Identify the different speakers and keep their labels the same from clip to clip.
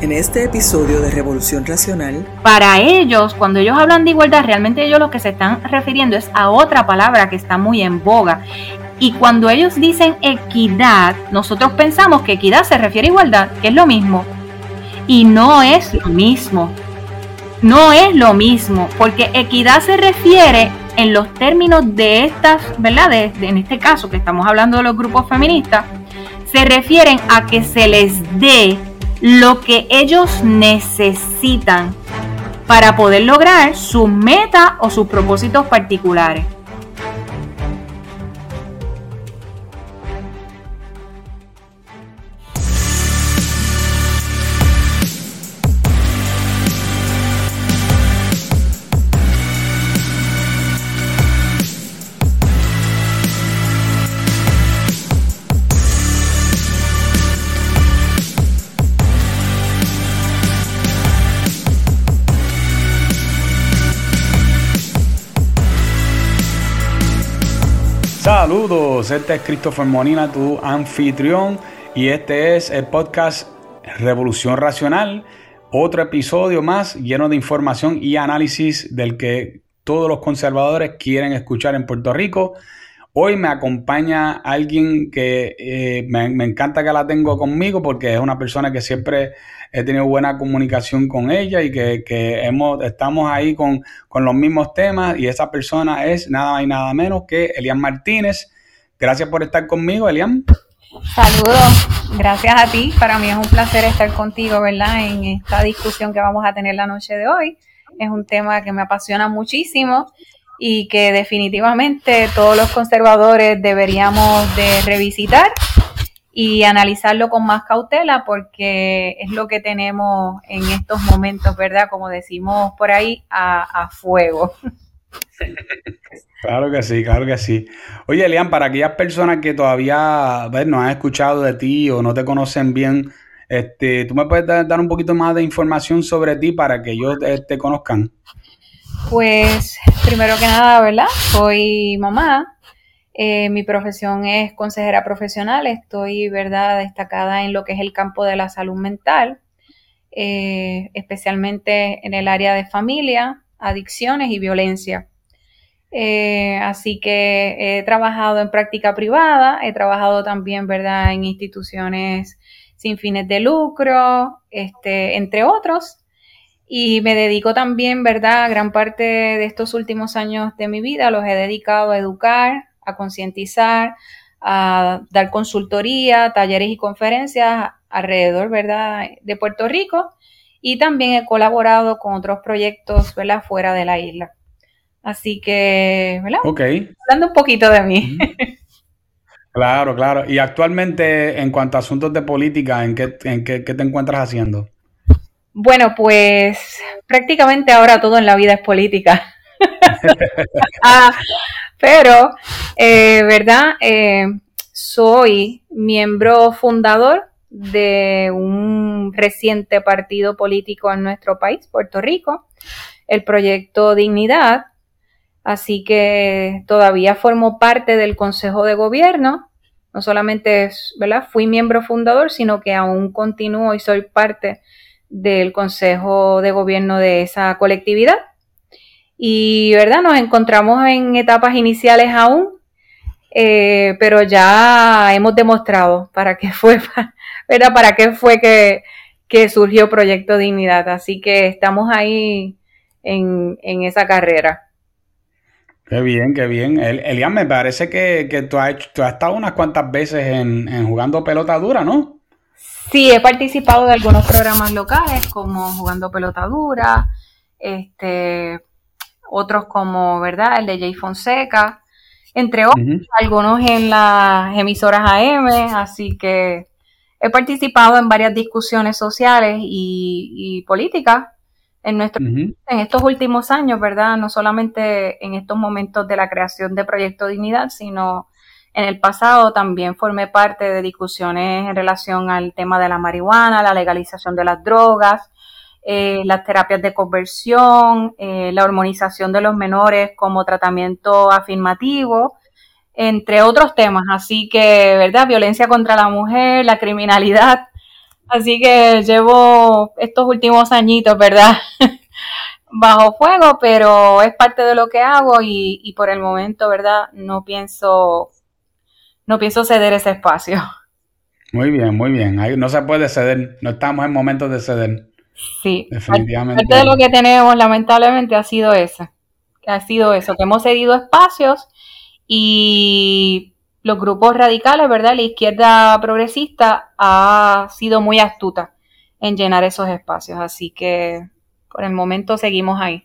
Speaker 1: En este episodio de Revolución Racional,
Speaker 2: para ellos, cuando ellos hablan de igualdad, realmente ellos lo que se están refiriendo es a otra palabra que está muy en boga. Y cuando ellos dicen equidad, nosotros pensamos que equidad se refiere a igualdad, que es lo mismo. Y no es lo mismo. No es lo mismo, porque equidad se refiere en los términos de estas, ¿verdad? en este caso que estamos hablando de los grupos feministas, se refieren a que se les dé lo que ellos necesitan para poder lograr sus metas o sus propósitos particulares.
Speaker 3: Este es Christopher Monina, tu anfitrión, y este es el podcast Revolución Racional, otro episodio más lleno de información y análisis del que todos los conservadores quieren escuchar en Puerto Rico. Hoy me acompaña alguien que eh, me, encanta que la tengo conmigo porque es una persona que siempre he tenido buena comunicación con ella y que, estamos ahí con, los mismos temas y esa persona es nada y nada menos que Elian Martínez. Gracias por estar conmigo, Elian.
Speaker 2: Saludos, gracias a ti. Para mí es un placer estar contigo, ¿verdad? En esta discusión que vamos a tener la noche de hoy. Es un tema que me apasiona muchísimo y que definitivamente todos los conservadores deberíamos de revisitar y analizarlo con más cautela porque es lo que tenemos en estos momentos, ¿verdad? Como decimos por ahí, a, fuego.
Speaker 3: Claro que sí, claro que sí. Oye, Elian, para aquellas personas que todavía no han escuchado de ti o no te conocen bien, este, ¿tú me puedes dar un poquito más de información sobre ti para que ellos te, te conozcan?
Speaker 2: Pues, primero que nada, ¿verdad? Soy mamá, eh, mi profesión es consejera profesional, estoy ¿verdad? destacada en lo que es el campo de la salud mental, eh, especialmente en el área de familia, adicciones y violencia. Eh, así que he trabajado en práctica privada, he trabajado también ¿verdad? en instituciones sin fines de lucro, este, entre otros. Y me dedico también, ¿verdad? Gran parte de estos últimos años de mi vida los he dedicado a educar, a concientizar, a dar consultoría, talleres y conferencias alrededor, ¿verdad?, de Puerto Rico y también he colaborado con otros proyectos, ¿verdad?, fuera de la isla. Así que, ¿verdad?
Speaker 3: Ok.
Speaker 2: Hablando un poquito de mí.
Speaker 3: Claro, claro. Y actualmente, en cuanto a asuntos de política, ¿en qué, en qué, qué te encuentras haciendo?
Speaker 2: Bueno, pues prácticamente ahora todo en la vida es política. ah, pero, eh, ¿verdad? Eh, soy miembro fundador de un reciente partido político en nuestro país, Puerto Rico, el proyecto Dignidad. Así que todavía formo parte del Consejo de Gobierno. No solamente ¿verdad? fui miembro fundador, sino que aún continúo y soy parte del Consejo de Gobierno de esa colectividad. Y, ¿verdad? Nos encontramos en etapas iniciales aún, eh, pero ya hemos demostrado para qué fue, ¿verdad? Para qué fue que, surgió Proyecto Dignidad. Así que estamos ahí en, esa carrera.
Speaker 3: Qué bien, qué bien. Elian, me parece que, tú, has tú has estado unas cuantas veces en, en jugando pelota dura, ¿no?
Speaker 2: Sí, he participado de algunos programas locales como Jugando Pelota Dura, este, otros como, ¿verdad? El de Jay Fonseca, entre otros, algunos en las emisoras AM, así que he participado en varias discusiones sociales y, políticas en, nuestro, en estos últimos años, ¿verdad? No solamente en estos momentos de la creación de Proyecto Dignidad, sino en el pasado también formé parte de discusiones en relación al tema de la marihuana, la legalización de las drogas, eh, las terapias de conversión, eh, la hormonización de los menores como tratamiento afirmativo, entre otros temas. Así que, ¿verdad? Violencia contra la mujer, la criminalidad. Así que llevo estos últimos añitos, ¿verdad? Bajo fuego, pero es parte de lo que hago y, y por el momento, ¿verdad? No pienso, no pienso ceder ese espacio.
Speaker 3: Muy bien, muy bien. Ahí no se puede ceder, no estamos en momentos de ceder.
Speaker 2: Sí, definitivamente. Parte de lo que tenemos, lamentablemente, ha sido eso. Ha sido eso, que hemos cedido espacios y los grupos radicales, ¿verdad? La izquierda progresista ha sido muy astuta en llenar esos espacios, así que por el momento seguimos ahí.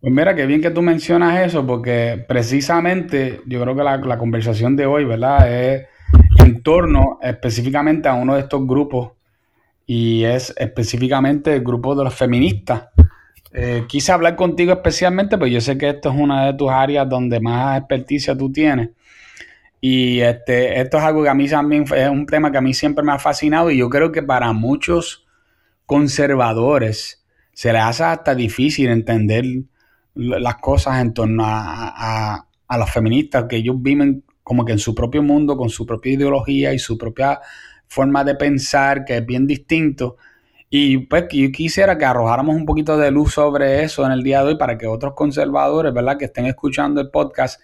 Speaker 3: Pues mira, qué bien que tú mencionas eso, porque precisamente yo creo que la, la conversación de hoy, ¿verdad? Es en torno específicamente a uno de estos grupos y es específicamente el grupo de los feministas. Eh, quise hablar contigo especialmente, pues yo sé que esto es una de tus áreas donde más experticia tú tienes. Y este, esto es algo que a mí también es un tema que a mí siempre me ha fascinado y yo creo que para muchos conservadores se les hace hasta difícil entender las cosas en torno a, a los feministas, que ellos viven como que en su propio mundo, con su propia ideología y su propia forma de pensar que es bien distinto. Y pues yo quisiera que arrojáramos un poquito de luz sobre eso en el día de hoy para que otros conservadores, ¿verdad?, que estén escuchando el podcast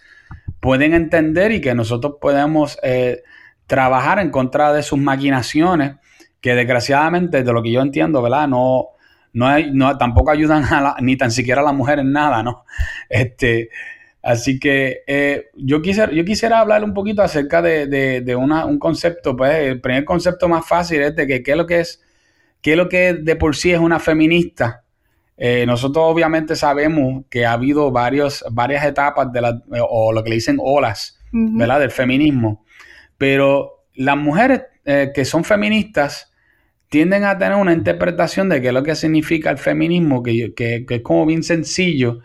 Speaker 3: pueden entender y que nosotros podemos eh, trabajar en contra de sus maquinaciones, que desgraciadamente, de lo que yo entiendo, ¿verdad?, no, no, hay, no tampoco ayudan a ni tan siquiera a la mujer en nada, ¿no? Este, Así que eh, yo, quisiera, yo quisiera hablar un poquito acerca de, un concepto, pues el primer concepto más fácil es de que qué es lo que es, qué es lo que de por sí es una feminista. Eh, nosotros obviamente sabemos que ha habido varios, varias etapas de la, o lo que le dicen olas, ¿verdad? Del feminismo. Pero las mujeres eh, que son feministas tienden a tener una interpretación de qué es lo que significa el feminismo, que, que es como bien sencillo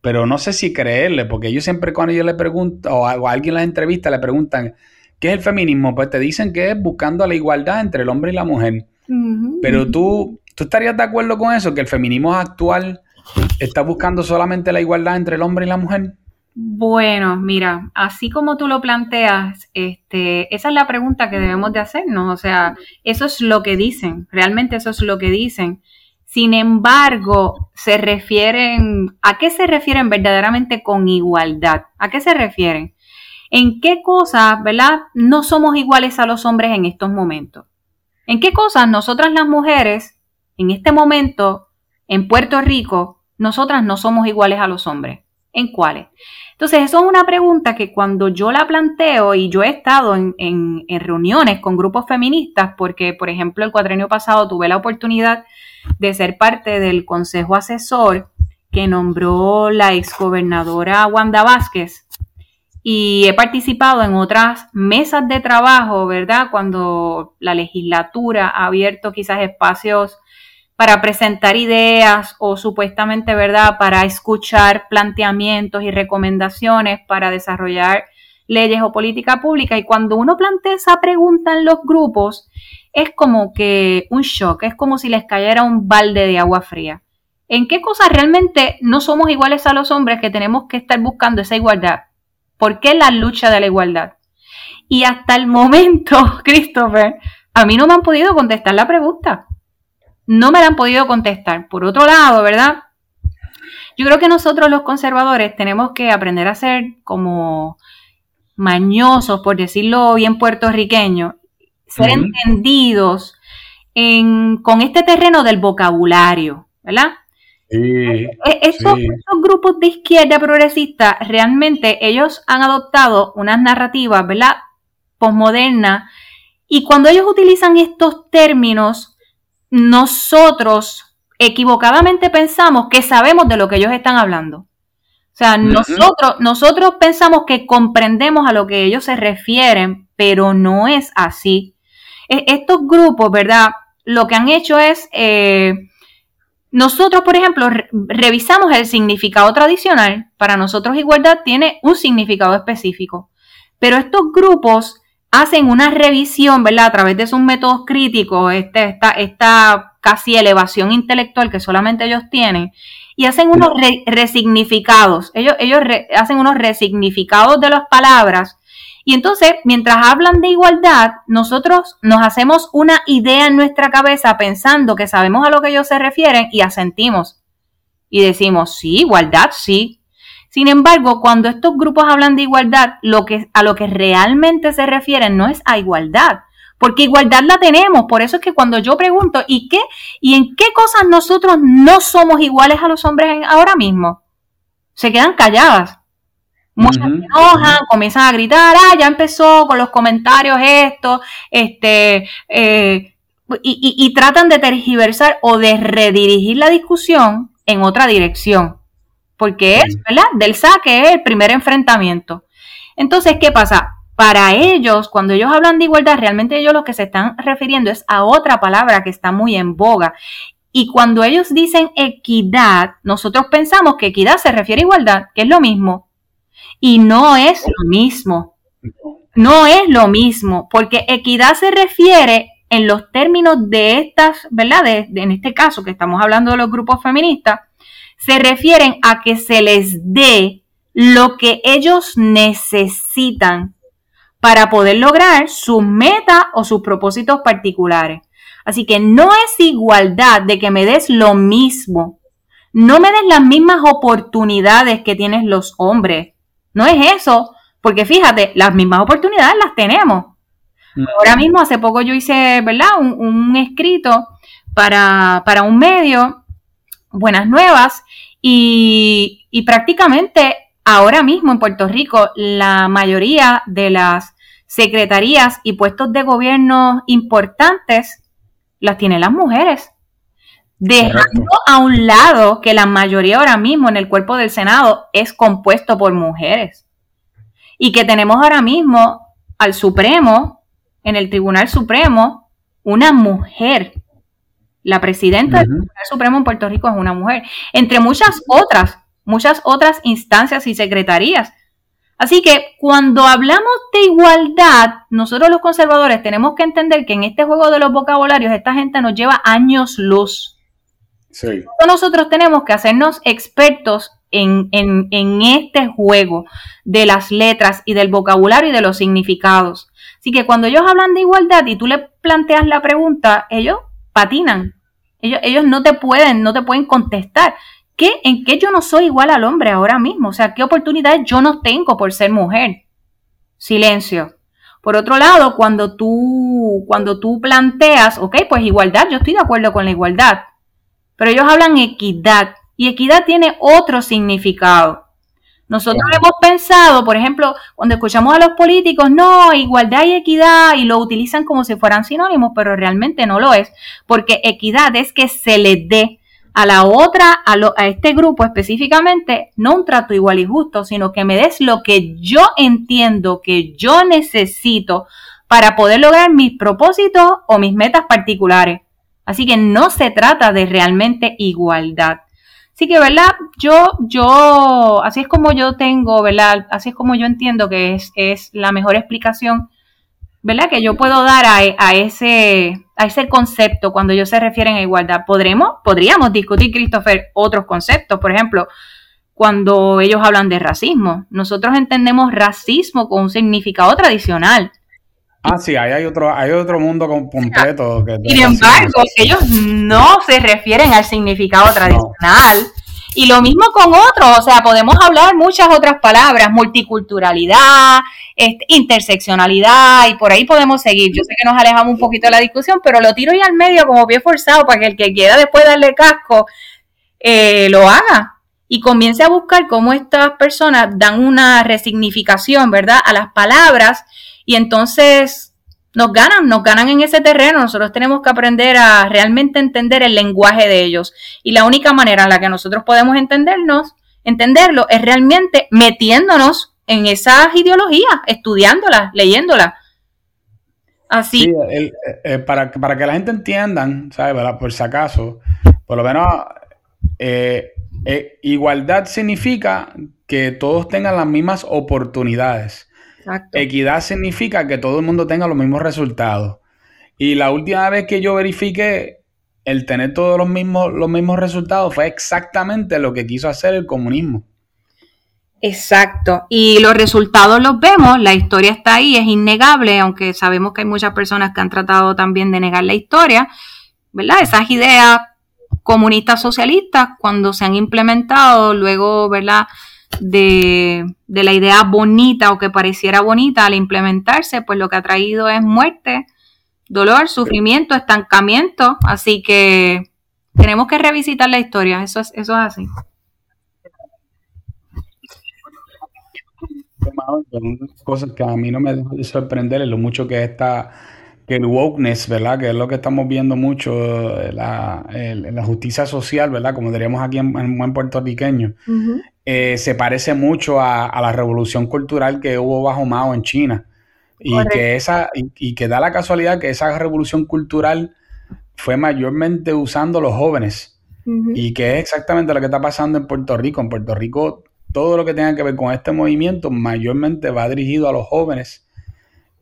Speaker 3: pero no sé si creerle, porque yo siempre cuando yo le pregunto, o a, alguien en las entrevistas le preguntan, ¿qué es el feminismo? Pues te dicen que es buscando la igualdad entre el hombre y la mujer. Pero tú, tú estarías de acuerdo con eso, que el feminismo actual está buscando solamente la igualdad entre el hombre y la mujer.
Speaker 2: Bueno, mira, así como tú lo planteas, este, esa es la pregunta que debemos de hacernos. O sea, eso es lo que dicen, realmente eso es lo que dicen. Sin embargo, se refieren, ¿a qué se refieren verdaderamente con igualdad? ¿A qué se refieren? ¿En qué cosas, verdad, no somos iguales a los hombres en estos momentos? ¿En qué cosas nosotras las mujeres, en este momento, en Puerto Rico, nosotras no somos iguales a los hombres? ¿En cuáles? Entonces, eso es una pregunta que cuando yo la planteo y yo he estado en, en reuniones con grupos feministas, porque, por ejemplo, el cuatrenio pasado tuve la oportunidad de ser parte del consejo asesor que nombró la exgobernadora Wanda Vázquez y he participado en otras mesas de trabajo, ¿verdad? Cuando la legislatura ha abierto quizás espacios para presentar ideas o supuestamente, ¿verdad?, para escuchar planteamientos y recomendaciones para desarrollar leyes o política pública. Y cuando uno plantea esa pregunta en los grupos, es como que un shock, es como si les cayera un balde de agua fría. ¿En qué cosas realmente no somos iguales a los hombres que tenemos que estar buscando esa igualdad? ¿Por qué la lucha de la igualdad? Y hasta el momento, Christopher, a mí no me han podido contestar la pregunta. No me la han podido contestar. Por otro lado, ¿verdad? Yo creo que nosotros los conservadores tenemos que aprender a ser como mañosos, por decirlo bien puertorriqueño, ser entendidos con este terreno del vocabulario, ¿verdad? E, estos, grupos de izquierda progresista realmente ellos han adoptado unas narrativas, ¿verdad? Postmodernas. Y cuando ellos utilizan estos términos, nosotros equivocadamente pensamos que sabemos de lo que ellos están hablando. O sea, nosotros, nosotros pensamos que comprendemos a lo que ellos se refieren, pero no es así. E, estos grupos, ¿verdad? Lo que han hecho es, eh, nosotros, por ejemplo, revisamos el significado tradicional. Para nosotros igualdad tiene un significado específico. Pero estos grupos hacen una revisión, ¿verdad? A través de sus métodos críticos, este, esta, esta casi elevación intelectual que solamente ellos tienen, y hacen unos resignificados. Ellos, ellos hacen unos resignificados de las palabras Y entonces, mientras hablan de igualdad, nosotros nos hacemos una idea en nuestra cabeza pensando que sabemos a lo que ellos se refieren y asentimos. Y decimos, sí, igualdad, sí. Sin embargo, cuando estos grupos hablan de igualdad, lo que, a lo que realmente se refieren no es a igualdad, porque igualdad la tenemos. Por eso es que cuando yo pregunto, ¿y qué? ¿Y en qué cosas nosotros no somos iguales a los hombres ahora mismo? Se quedan calladas. Muchas se enojan, comienzan a gritar, ah, ya empezó con los comentarios esto, este, eh, y, y tratan de tergiversar o de redirigir la discusión en otra dirección. Porque es, ¿verdad? Del saque es el primer enfrentamiento. Entonces, ¿qué pasa? para ellos, cuando ellos hablan de igualdad, realmente ellos lo que se están refiriendo es a otra palabra que está muy en boga. Y cuando ellos dicen equidad, nosotros pensamos que equidad se refiere a igualdad, que es lo mismo. Y no es lo mismo. No es lo mismo, porque equidad se refiere en los términos de estas, ¿verdad? en este caso que estamos hablando de los grupos feministas, se refieren a que se les dé lo que ellos necesitan para poder lograr sus metas o sus propósitos particulares. Así que no es igualdad de que me des lo mismo. No me des las mismas oportunidades que tienen los hombres. No es eso, porque fíjate, las mismas oportunidades las tenemos. Ahora mismo, hace poco yo hice, ¿verdad? Un, escrito para, para, un medio, Buenas Nuevas, y, y prácticamente ahora mismo en Puerto Rico la mayoría de las secretarías y puestos de gobierno importantes las tienen las mujeres. Dejando a un lado que la mayoría ahora mismo en el cuerpo del Senado es compuesto por mujeres. Y que tenemos ahora mismo al Supremo, en el Tribunal Supremo, una mujer. La presidenta del Tribunal Supremo en Puerto Rico es una mujer. Entre muchas otras muchas otras instancias y secretarías. Así que cuando hablamos de igualdad, nosotros los conservadores tenemos que entender que en este juego de los vocabularios esta gente nos lleva años luz. Nosotros tenemos que hacernos expertos en, en, este juego de las letras y del vocabulario y de los significados. Así que cuando ellos hablan de igualdad y tú le planteas la pregunta, ellos patinan. Ellos, ellos no te pueden, no te pueden contestar. ¿Qué, ¿En qué yo no soy igual al hombre ahora mismo? O sea, ¿qué oportunidades yo no tengo por ser mujer? Silencio. Por otro lado, cuando tú, cuando tú planteas, ok, pues igualdad, yo estoy de acuerdo con la igualdad, pero ellos hablan equidad y equidad tiene otro significado. Nosotros hemos pensado, por ejemplo, cuando escuchamos a los políticos, no, igualdad y equidad, y lo utilizan como si fueran sinónimos, pero realmente no lo es, porque equidad es que se le dé a la otra, a, a, este grupo específicamente, no un trato igual y justo, sino que me des lo que yo entiendo que yo necesito para poder lograr mis propósitos o mis metas particulares. Así que no se trata de realmente igualdad. Así que, ¿verdad? Yo, yo, así es como yo tengo, ¿verdad? Así es como yo entiendo que es, es la mejor explicación ¿verdad? Que yo puedo dar a, ese, a ese concepto cuando ellos se refieren a igualdad. ¿Podremos? Podríamos discutir, Christopher, otros conceptos. Por ejemplo, cuando ellos hablan de racismo. Nosotros entendemos racismo con un significado tradicional.
Speaker 3: Ah, sí, ahí hay otro, hay otro mundo completo.
Speaker 2: Que Sin embargo, ellos no se refieren al significado tradicional. Y lo mismo con otros, o sea, podemos hablar muchas otras palabras, multiculturalidad, este, interseccionalidad, y por ahí podemos seguir. Yo sé que nos alejamos un poquito de la discusión, pero lo tiro ahí al medio como pie forzado para que el que quiera después darle casco eh, lo haga y comience a buscar cómo estas personas dan una resignificación, ¿verdad?, a las palabras y entonces nos ganan, nos ganan en ese terreno. Nosotros tenemos que aprender a realmente entender el lenguaje de ellos. Y la única manera en la que nosotros podemos entendernos, entenderlo, es realmente metiéndonos en esas ideologías, estudiándolas, leyéndolas. Así.
Speaker 3: Eh, eh, para, para, que la gente entienda, ¿sabes? Por si acaso, por lo menos, eh, igualdad significa que todos tengan las mismas oportunidades. Equidad significa que todo el mundo tenga los mismos resultados. Y la última vez que yo verifiqué el tener todos los mismos, los mismos resultados fue exactamente lo que quiso hacer el comunismo.
Speaker 2: Exacto. Y los resultados los vemos, la historia está ahí, es innegable, aunque sabemos que hay muchas personas que han tratado también de negar la historia, ¿verdad? Esas ideas comunistas socialistas, cuando se han implementado, luego, ¿verdad? De, de la idea bonita o que pareciera bonita al implementarse, pues lo que ha traído es muerte, dolor, sufrimiento, estancamiento. Así que tenemos que revisitar la historia, eso es, eso es así.
Speaker 3: cosas que a mí no me deja de sorprender es lo mucho que está que el wokeness, ¿verdad? Que es lo que estamos viendo mucho, eh, la, la justicia social, ¿verdad? Como diríamos aquí en, buen puertorriqueño, eh, se parece mucho a, la revolución cultural que hubo bajo Mao en China. Y que, esa, y, que da la casualidad que esa revolución cultural fue mayormente usando los jóvenes. Y que es exactamente lo que está pasando en Puerto Rico. En Puerto Rico todo lo que tenga que ver con este movimiento mayormente va dirigido a los jóvenes.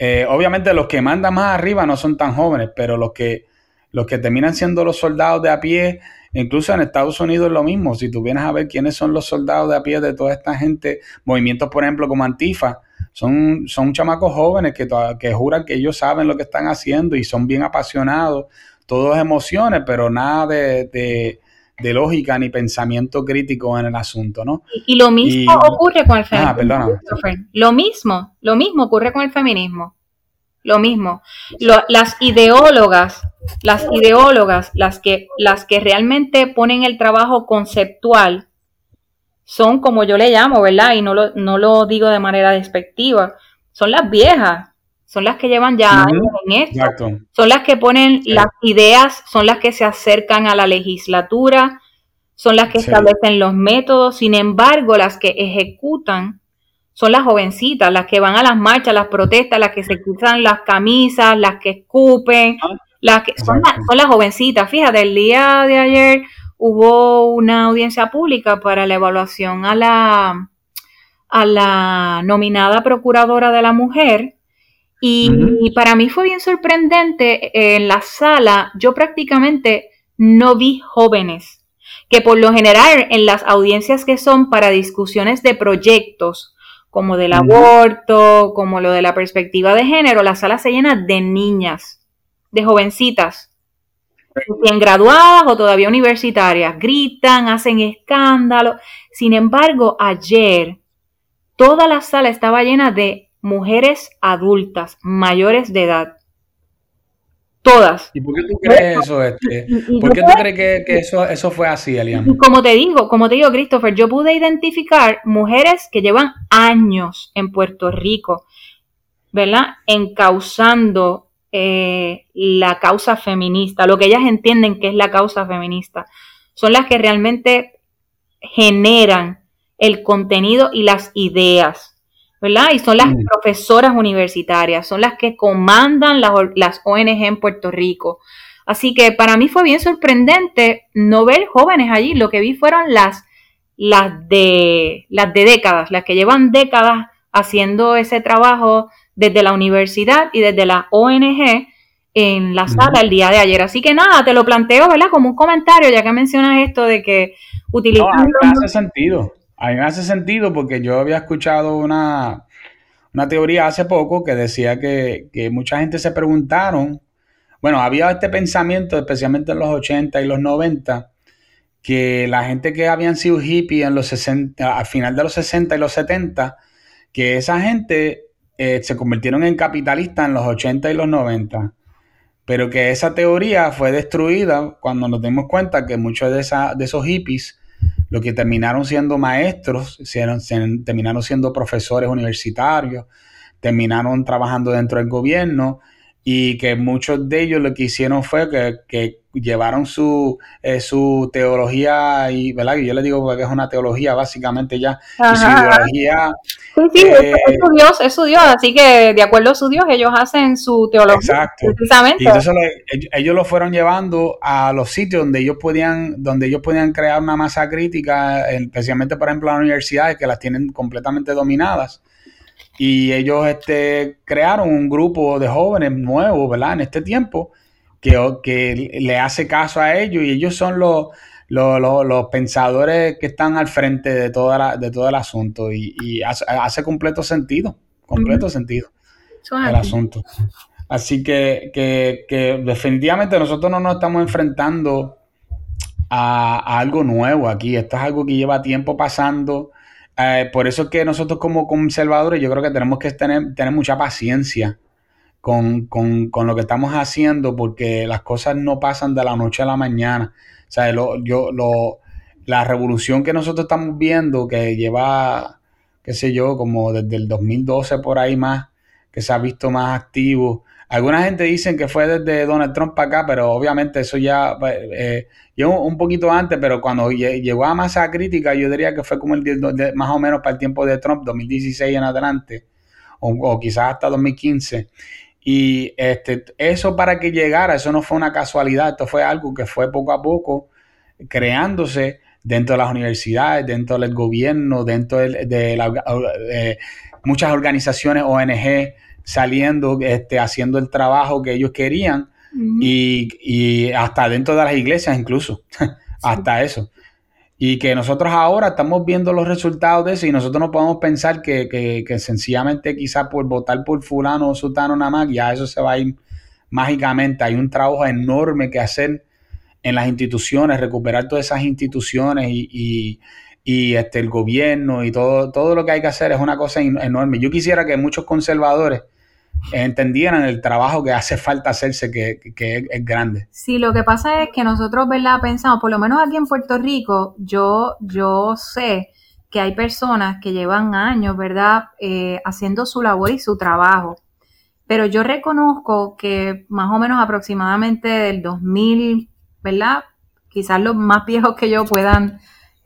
Speaker 3: Eh, obviamente los que mandan más arriba no son tan jóvenes, pero los que, los que terminan siendo los soldados de a pie, incluso en Estados Unidos es lo mismo. Si tú vienes a ver quiénes son los soldados de a pie de toda esta gente, movimientos por ejemplo como Antifa, son, son chamacos jóvenes que, que juran que ellos saben lo que están haciendo y son bien apasionados, todos emociones, pero nada de de lógica ni pensamiento crítico en el asunto, ¿no?
Speaker 2: Y, lo mismo ocurre con el ah, feminismo. lo mismo, lo mismo ocurre con el feminismo. Lo mismo. las ideólogas, las ideólogas, las que, las que realmente ponen el trabajo conceptual, son como yo le llamo, ¿verdad? Y no lo, no lo digo de manera despectiva, son las viejas, son las que llevan ya años en esto, son las que ponen las ideas, son las que se acercan a la legislatura, son las que establecen los métodos, sin embargo, las que ejecutan son las jovencitas, las que van a las marchas, las protestas, las que se quitan las camisas, las que escupen, ah, las que son, son las jovencitas. Fíjate, el día de ayer hubo una audiencia pública para la evaluación a la a la nominada procuradora de la mujer y, para mí fue bien sorprendente en la sala, yo prácticamente no vi jóvenes, que por lo general en las audiencias que son para discusiones de proyectos, como del aborto, como lo de la perspectiva de género, la sala se llena de niñas, de jovencitas, recién graduadas o todavía universitarias, gritan, hacen escándalo. Sin embargo, ayer toda la sala estaba llena de mujeres adultas, mayores de edad. Todas.
Speaker 3: ¿Y por qué tú crees eso? Este? ¿Por qué tú crees que, eso, eso fue así, Elian?
Speaker 2: Como te digo, como te digo, Christopher, yo pude identificar mujeres que llevan años en Puerto Rico, ¿verdad? Encauzando eh, la causa feminista, lo que ellas entienden que es la causa feminista. Son las que realmente generan el contenido y las ideas ¿verdad? Y son las mm. profesoras universitarias, son las que comandan las, las ONG en Puerto Rico. Así que para mí fue bien sorprendente no ver jóvenes allí. Lo que vi fueron las, las, de, las de décadas, las que llevan décadas haciendo ese trabajo desde la universidad y desde la ONG en la sala el día de ayer. Así que nada, te lo planteo, ¿verdad? Como un comentario, ya que mencionas esto de que utilizan...
Speaker 3: No, hace sentido. A mí me hace sentido porque yo había escuchado una, teoría hace poco que decía que, mucha gente se preguntaron, bueno, había este pensamiento, especialmente en los 80 y los 90, que la gente que habían sido hippies en los 60, al final de los 60 y los 70, que esa gente eh, se convirtieron en capitalistas en los 80 y los 90, pero que esa teoría fue destruida cuando nos dimos cuenta que muchos de, esa, de esos hippies lo que terminaron siendo maestros, terminaron siendo profesores universitarios, terminaron trabajando dentro del gobierno y que muchos de ellos lo que hicieron fue que, llevaron su, eh, su teología y, ¿verdad? yo le digo que es una teología básicamente ya, y su ideología...
Speaker 2: Sí, sí, es, eh, su Dios, es su Dios, así que de acuerdo a su Dios ellos hacen su teología. Exacto. Precisamente.
Speaker 3: Y entonces ellos lo fueron llevando a los sitios donde ellos podían, donde ellos podían crear una masa crítica, especialmente por ejemplo las universidades que las tienen completamente dominadas y ellos este, crearon un grupo de jóvenes nuevos, ¿verdad? En este tiempo, que, que le hace caso a ellos y ellos son los, los pensadores que están al frente de, toda de todo el asunto y, hace, completo sentido, completo sentido el asunto. Así que, que, definitivamente nosotros no nos estamos enfrentando a, algo nuevo aquí. Esto es algo que lleva tiempo pasando. Eh, por eso es que nosotros como conservadores yo creo que tenemos que tener, tener mucha paciencia con, lo que estamos haciendo porque las cosas no pasan de la noche a la mañana. O sea, yo, lo, la revolución que nosotros estamos viendo que lleva, qué sé yo, como desde el 2012 por ahí más, que se ha visto más activo Alguna gente dicen que fue desde Donald Trump para acá, pero obviamente eso ya pues, eh, llegó un poquito antes, pero cuando llegó a masa crítica, yo diría que fue como el más o menos para el tiempo de Trump, 2016 en adelante, o, quizás hasta 2015. Y este, eso para que llegara, eso no fue una casualidad, esto fue algo que fue poco a poco creándose dentro de las universidades, dentro del gobierno, dentro de, de muchas organizaciones ONG saliendo, este, haciendo el trabajo que ellos querían y, hasta dentro de las iglesias incluso, hasta eso. Y que nosotros ahora estamos viendo los resultados de eso y nosotros no podemos pensar que, sencillamente quizás por votar por fulano o sultano nada más, ya eso se va a ir mágicamente. Hay un trabajo enorme que hacer en las instituciones, recuperar todas esas instituciones y, este, el gobierno y todo, todo lo que hay que hacer es una cosa enorme. Yo quisiera que muchos conservadores entendieran el trabajo que hace falta hacerse, que, es, grande.
Speaker 2: Sí, lo que pasa es que nosotros, ¿verdad? Pensamos, por lo menos aquí en Puerto Rico, yo, yo sé que hay personas que llevan años, ¿verdad? Eh, haciendo su labor y su trabajo. Pero yo reconozco que más o menos aproximadamente del 2000, ¿verdad? Quizás los más viejos que yo puedan,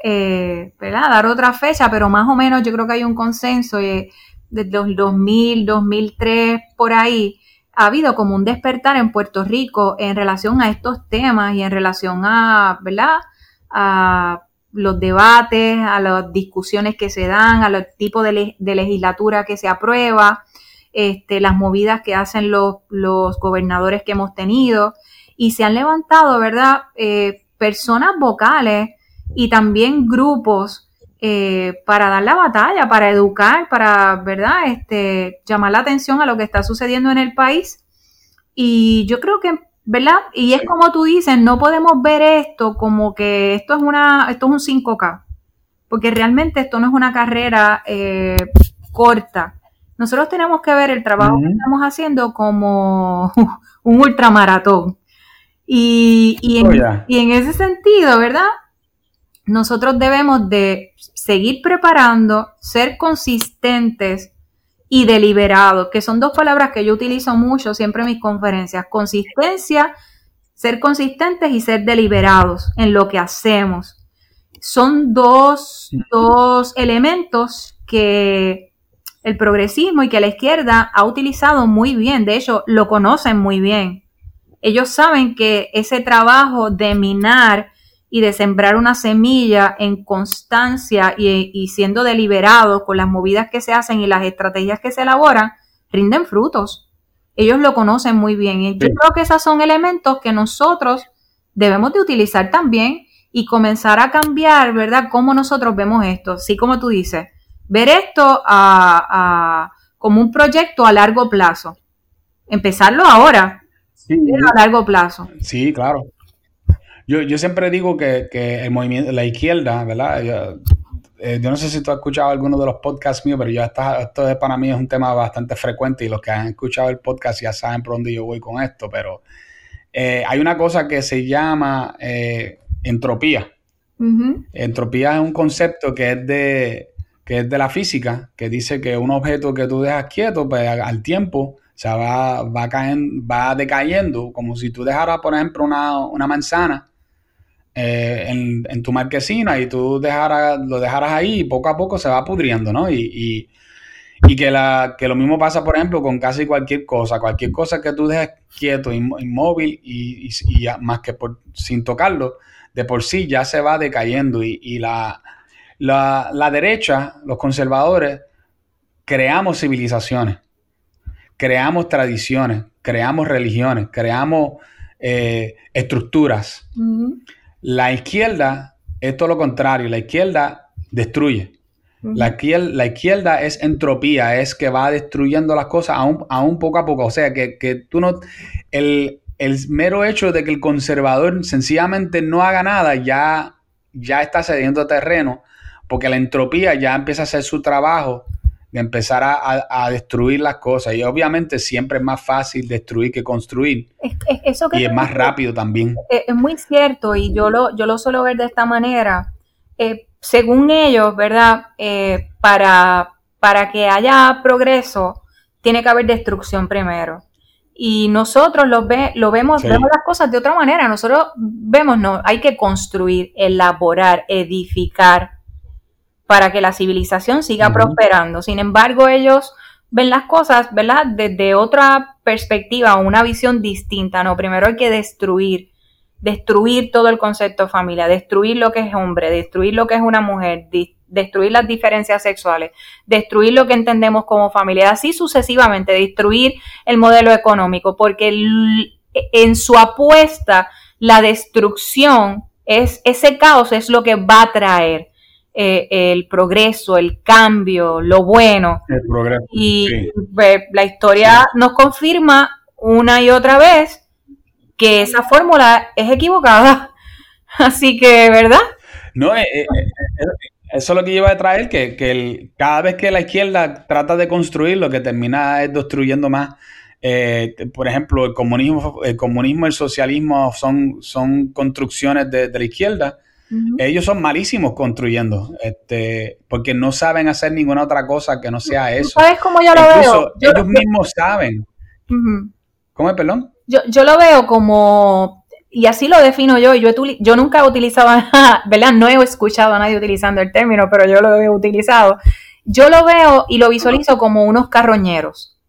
Speaker 2: eh, ¿verdad? Dar otra fecha, pero más o menos yo creo que hay un consenso. y desde los 2000, 2003, por ahí, ha habido como un despertar en Puerto Rico en relación a estos temas y en relación a, ¿verdad? A los debates, a las discusiones que se dan, a los tipos de, legislatura que se aprueba, este, las movidas que hacen los, los, gobernadores que hemos tenido. Y se han levantado, ¿verdad? Eh, personas vocales y también grupos eh, para dar la batalla, para educar, para, ¿verdad? Este, llamar la atención a lo que está sucediendo en el país. Y yo creo que, ¿verdad? Y es como tú dices, no podemos ver esto como que esto es una, esto es un 5K, porque realmente esto no es una carrera eh, corta. Nosotros tenemos que ver el trabajo que estamos haciendo como un ultramaratón. Y, y, en, oh, y en ese sentido, ¿verdad? Nosotros debemos de seguir preparando, ser consistentes y deliberados, que son dos palabras que yo utilizo mucho siempre en mis conferencias. Consistencia, ser consistentes y ser deliberados en lo que hacemos. Son dos, dos elementos que el progresismo y que la izquierda ha utilizado muy bien, de hecho lo conocen muy bien. Ellos saben que ese trabajo de minar y de sembrar una semilla en constancia y, siendo deliberado con las movidas que se hacen y las estrategias que se elaboran, rinden frutos. Ellos lo conocen muy bien. Y yo creo que esos son elementos que nosotros debemos de utilizar también y comenzar a cambiar, ¿verdad? Cómo nosotros vemos esto. Sí, como tú dices, ver esto a, como un proyecto a largo plazo. Empezarlo ahora, pero a largo plazo.
Speaker 3: Sí, claro. Yo, yo siempre digo que, que, el movimiento, la izquierda, ¿verdad? Yo, eh, yo, no sé si tú has escuchado alguno de los podcasts míos, pero está, esto para mí es un tema bastante frecuente y los que han escuchado el podcast ya saben por dónde yo voy con esto, pero eh, hay una cosa que se llama eh, entropía. Entropía es un concepto que es de que es de la física, que dice que un objeto que tú dejas quieto, pues al tiempo se va, va, cayendo, va decayendo, como si tú dejaras, por ejemplo, una, una manzana eh, en, tu marquesina y tú dejaras, lo dejaras ahí y poco a poco se va pudriendo, ¿no? Y, que, la, que lo mismo pasa, por ejemplo, con casi cualquier cosa. Cualquier cosa que tú dejes quieto, inmóvil y, más que sin tocarlo, de por sí ya se va decayendo. Y, la, la, derecha, los conservadores, creamos civilizaciones, creamos tradiciones, creamos religiones, creamos eh, estructuras. La izquierda es todo lo contrario, la izquierda destruye. La izquierda, la izquierda, es entropía, es que va destruyendo las cosas aún, aún poco a poco. O sea, que, que tú no. El, el, mero hecho de que el conservador sencillamente no haga nada ya, ya está cediendo terreno, porque la entropía ya empieza a hacer su trabajo de empezar a, destruir las cosas. Y obviamente siempre es más fácil destruir que construir. eso y es más rápido también.
Speaker 2: Es, muy cierto y yo lo, yo lo suelo ver de esta manera. Eh, según ellos, ¿verdad? Eh, para, para que haya progreso, tiene que haber destrucción primero. Y nosotros lo, ve, lo vemos, vemos las cosas de otra manera. Nosotros vemos, no, hay que construir, elaborar, edificar para que la civilización siga prosperando. Sin embargo, ellos ven las cosas, ¿verdad? Desde otra perspectiva, una visión distinta, ¿no? Primero hay que destruir, destruir todo el concepto de familia, destruir lo que es hombre, destruir lo que es una mujer, destruir las diferencias sexuales, destruir lo que entendemos como familia, así sucesivamente, destruir el modelo económico, porque en su apuesta la destrucción es ese caos es lo que va a traer eh, el progreso, el cambio, lo bueno.
Speaker 3: El progreso.
Speaker 2: Y la historia nos confirma una y otra vez que esa fórmula es equivocada. Así que, ¿verdad?
Speaker 3: No, eh, eh, eso es lo que lleva a traer, que, que cada vez que la izquierda trata de construir, lo que termina es destruyendo más. por ejemplo, el comunismo, el comunismo, el socialismo son, son construcciones de la izquierda ellos son malísimos construyendo, este, porque no saben hacer ninguna otra cosa que no sea eso.
Speaker 2: ¿Sabes cómo yo lo veo?
Speaker 3: ellos mismos saben. ¿Cómo es, perdón?
Speaker 2: Yo, yo lo veo como, y así lo defino yo, yo, yo nunca he utilizado, ¿verdad? No he escuchado a nadie utilizando el término, pero yo lo he utilizado. Yo lo veo y lo visualizo como unos carroñeros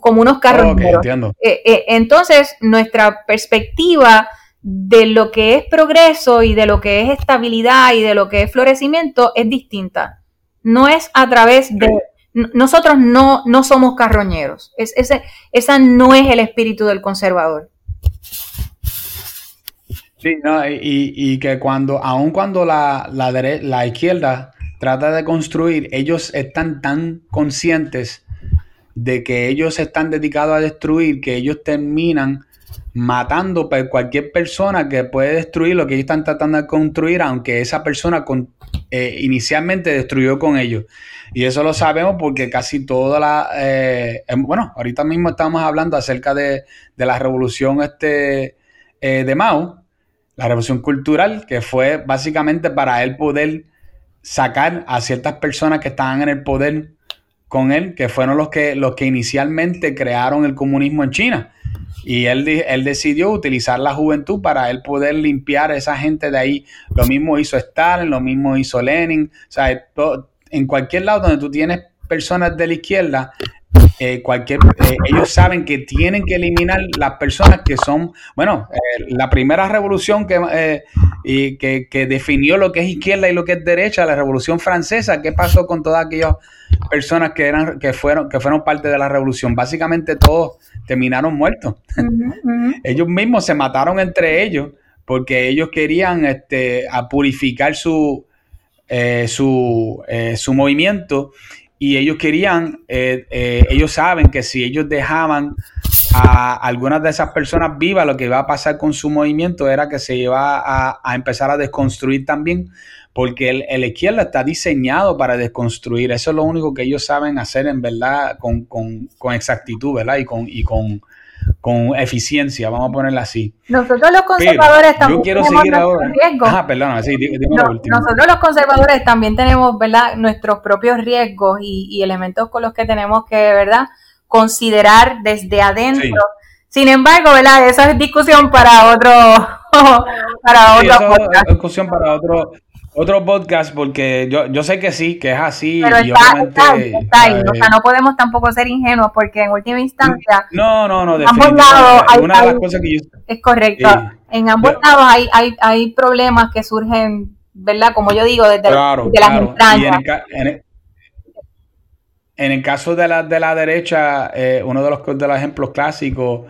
Speaker 2: como unos carroñeros. Eh, eh, entonces, nuestra perspectiva de lo que es progreso y de lo que es estabilidad y de lo que es florecimiento es distinta. No es a través de... Nosotros no, no somos carroñeros. Es, ese, esa no es el espíritu del conservador.
Speaker 3: Sí, y, que cuando, aun cuando la, la, la izquierda trata de construir, ellos están tan conscientes de que ellos están dedicados a destruir que ellos terminan matando a cualquier persona que puede destruir lo que ellos están tratando de construir, aunque esa persona eh, inicialmente destruyó con ellos. Y eso lo sabemos porque casi toda la... Eh, em, bueno, ahorita mismo estamos hablando acerca de, la revolución este, eh, de Mao, la revolución cultural, que fue básicamente para él poder sacar a ciertas personas que estaban en el poder con él, que fueron los que, los que inicialmente crearon el comunismo en China. Y él, él decidió utilizar la juventud para él poder limpiar a esa gente de ahí. Lo mismo hizo Stalin, lo mismo hizo Lenin. O sea, en cualquier lado donde tú tienes personas de la izquierda, eh, cualquier, eh, ellos saben que tienen que eliminar las personas que son, bueno, eh, la primera revolución que, y que, que, definió lo que es izquierda y lo que es derecha, la revolución francesa, ¿qué pasó con todas aquellas personas que eran, que fueron, que fueron parte de la revolución? Básicamente todos terminaron muertos. ellos mismos se mataron entre ellos porque ellos querían este, a purificar su, su, su movimiento y ellos querían, eh, eh, ellos saben que si ellos dejaban a algunas de esas personas vivas, lo que iba a pasar con su movimiento era que se iba a, empezar a desconstruir también, porque el, izquierda está diseñado para desconstruir. Eso es lo único que ellos saben hacer en verdad con, con, con exactitud, ¿verdad? Y con, y con, con eficiencia, vamos a ponerla así.
Speaker 2: Nosotros los conservadores
Speaker 3: también quiero seguir ahora. riesgos. Ah, perdona, sí,
Speaker 2: Nosotros los conservadores también tenemos, ¿verdad?, nuestros propios riesgos y, elementos con los que tenemos que, ¿verdad?, considerar desde adentro. Sin embargo, ¿verdad? Esa es discusión para otro para
Speaker 3: otro discusión para otro otro podcast, porque yo, yo sé que sí, que es así.
Speaker 2: Pero está, ahí, O sea, no podemos tampoco ser ingenuos, porque en última instancia.
Speaker 3: No, no, no,
Speaker 2: definitivamente. Hay, una de las cosas que yo, Es correcto. en ambos lados hay, hay, hay problemas que surgen, ¿verdad? Como yo digo, desde,
Speaker 3: claro, las entrañas. En el, caso de la, de la derecha, eh, uno de los, de los ejemplos clásicos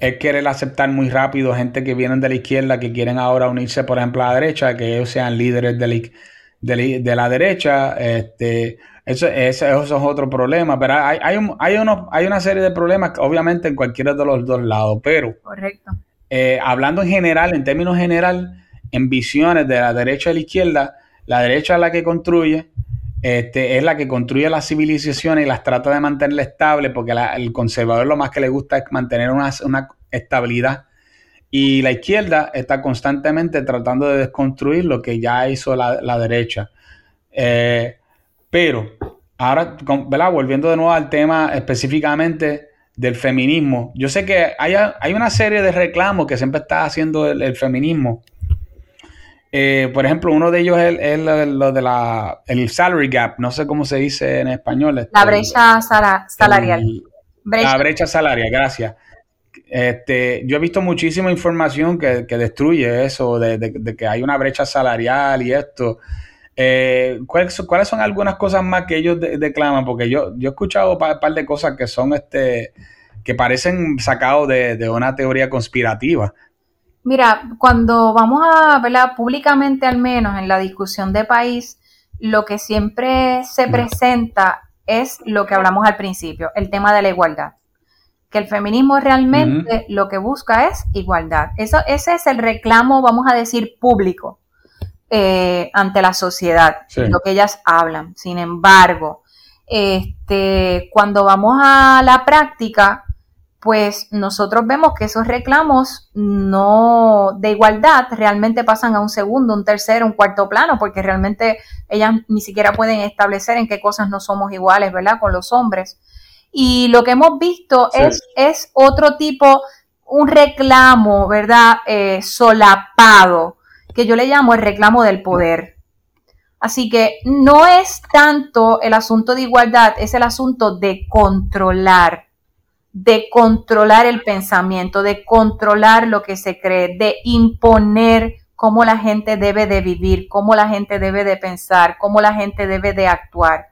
Speaker 3: es querer aceptar muy rápido gente que vienen de la izquierda, que quieren ahora unirse, por ejemplo, a la derecha, que ellos sean líderes de la, de la, derecha. Este, eso, eso, es otro problema, pero hay, hay, un, hay, hay una serie de problemas, obviamente, en cualquiera de los dos lados, pero...
Speaker 2: Correcto.
Speaker 3: Eh, hablando en general, en términos general, en visiones de la derecha y la izquierda, la derecha es la que construye, este, es la que construye las civilizaciones y las trata de mantener estable, porque el conservador lo más que le gusta es mantener una, estabilidad. Y la izquierda está constantemente tratando de desconstruir lo que ya hizo la, derecha. Eh, pero, ahora, volviendo de nuevo al tema específicamente del feminismo, yo sé que hay, hay una serie de reclamos que siempre está haciendo el feminismo eh, por ejemplo, uno de ellos es, lo de la, el salary gap, no sé cómo se dice en español.
Speaker 2: Este, la brecha salarial.
Speaker 3: La brecha salarial, gracias. Este, yo he visto muchísima información que, destruye eso, de, que hay una brecha salarial y esto. Eh, ¿cuáles, son algunas cosas más que ellos declaman? Porque yo, yo he escuchado un par, de cosas que son este que parecen sacados de, una teoría conspirativa.
Speaker 2: Mira, cuando vamos a verla públicamente al menos en la discusión de país, lo que siempre se presenta es lo que hablamos al principio, el tema de la igualdad. Que el feminismo realmente lo que busca es igualdad. Eso, ese es el reclamo, vamos a decir, público eh, ante la sociedad, lo que ellas hablan. Sin embargo, este, cuando vamos a la práctica, pues nosotros vemos que esos reclamos no de igualdad realmente pasan a un segundo, un tercero, un cuarto plano, porque realmente ellas ni siquiera pueden establecer en qué cosas no somos iguales, ¿verdad? Con los hombres. Y lo que hemos visto es, es otro tipo, un reclamo, ¿verdad? Eh, solapado, que yo le llamo el reclamo del poder. Así que no es tanto el asunto de igualdad, es el asunto de controlar de controlar el pensamiento, de controlar lo que se cree, de imponer cómo la gente debe de vivir, cómo la gente debe de pensar, cómo la gente debe de actuar.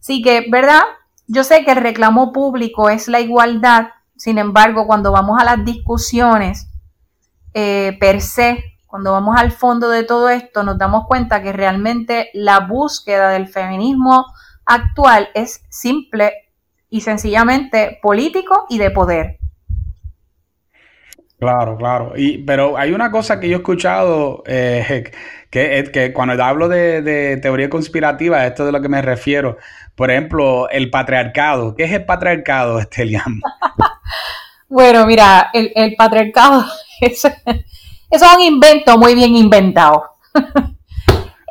Speaker 2: Así que, ¿verdad? Yo sé que el reclamo público es la igualdad, sin embargo, cuando vamos a las discusiones eh, per se, cuando vamos al fondo de todo esto, nos damos cuenta que realmente la búsqueda del feminismo actual es simple y sencillamente político y de poder.
Speaker 3: Claro, claro. Y, pero hay una cosa que yo he escuchado, eh, que, que cuando hablo de, teoría conspirativa, esto es de lo que me refiero. Por ejemplo, el patriarcado. ¿Qué es el patriarcado, Estelian?
Speaker 2: bueno, mira, el, patriarcado es, es, un invento muy bien inventado.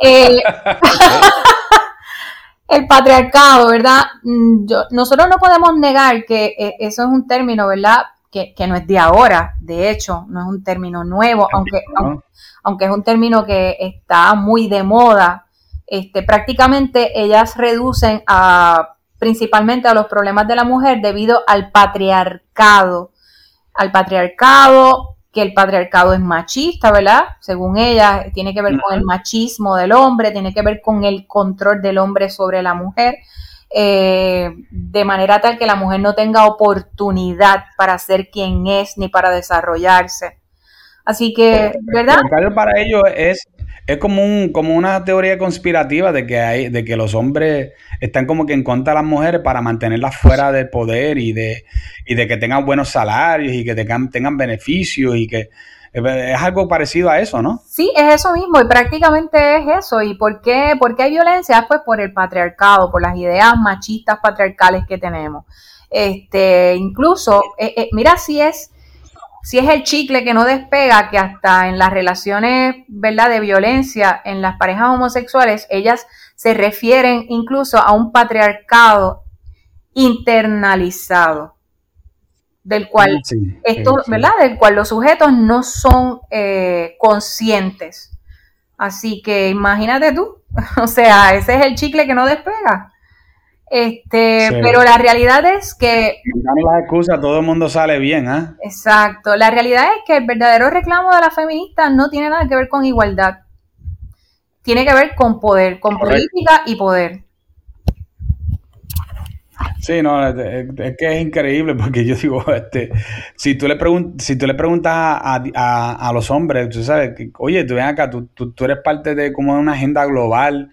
Speaker 2: eh, el patriarcado, ¿verdad? Mm, nosotros no podemos negar que eh, eso es un término, ¿verdad? Que, no es de ahora, de hecho, no es un término nuevo, aunque, aunque, es un término que está muy de moda. Este, prácticamente ellas reducen a principalmente a los problemas de la mujer debido al patriarcado, al patriarcado, que el patriarcado es machista, ¿verdad? Según ella, tiene que ver con el machismo del hombre, tiene que ver con el control del hombre sobre la mujer, eh, de manera tal que la mujer no tenga oportunidad para ser quien es ni para desarrollarse. Así que, ¿verdad?
Speaker 3: Para ellos es es como un como una teoría conspirativa de que hay de que los hombres están como que en contra de las mujeres para mantenerlas fuera del poder y de y de que tengan buenos salarios y que tengan, tengan beneficios y que es algo parecido a eso, ¿no?
Speaker 2: Sí, es eso mismo y prácticamente es eso. ¿Y por qué, por qué hay violencia? Pues por el patriarcado, por las ideas machistas patriarcales que tenemos. Este, incluso, eh, eh, mira si es si es el chicle que no despega, que hasta en las relaciones, ¿verdad?, de violencia en las parejas homosexuales, ellas se refieren incluso a un patriarcado internalizado, del cual esto, ¿verdad?, del cual los sujetos no son eh, conscientes. Así que imagínate tú, o sea, ese es el chicle que no despega. Este, pero la realidad es que.
Speaker 3: No las excusas, todo el mundo sale bien, ¿ah?
Speaker 2: Exacto. La realidad es que el verdadero reclamo de las feministas no tiene nada que ver con igualdad. Tiene que ver con poder, con política y poder.
Speaker 3: Sí, no, es, que es increíble porque yo digo, este, si tú le, si tú le preguntas a, los hombres, tú sabes, oye, tú ven acá, tú, tú, eres parte de como una agenda global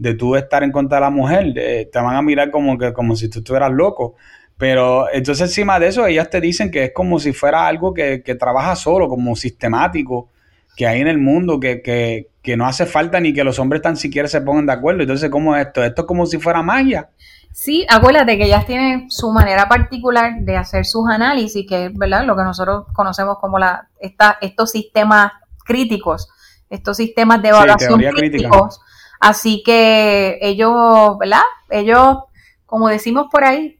Speaker 3: de tú estar en contra de la mujer, te van a mirar como que como si tú estuvieras loco. Pero entonces encima de eso ellas te dicen que es como si fuera algo que, que trabaja solo, como sistemático, que hay en el mundo, que, que, que no hace falta ni que los hombres tan siquiera se pongan de acuerdo. Entonces, ¿cómo es esto? Esto es como si fuera magia.
Speaker 2: Sí, acuérdate que ellas tienen su manera particular de hacer sus análisis, que es ¿verdad? lo que nosotros conocemos como la, esta, estos sistemas críticos, estos sistemas de evaluación críticos. Así que ellos, ¿verdad? Ellos, como decimos por ahí,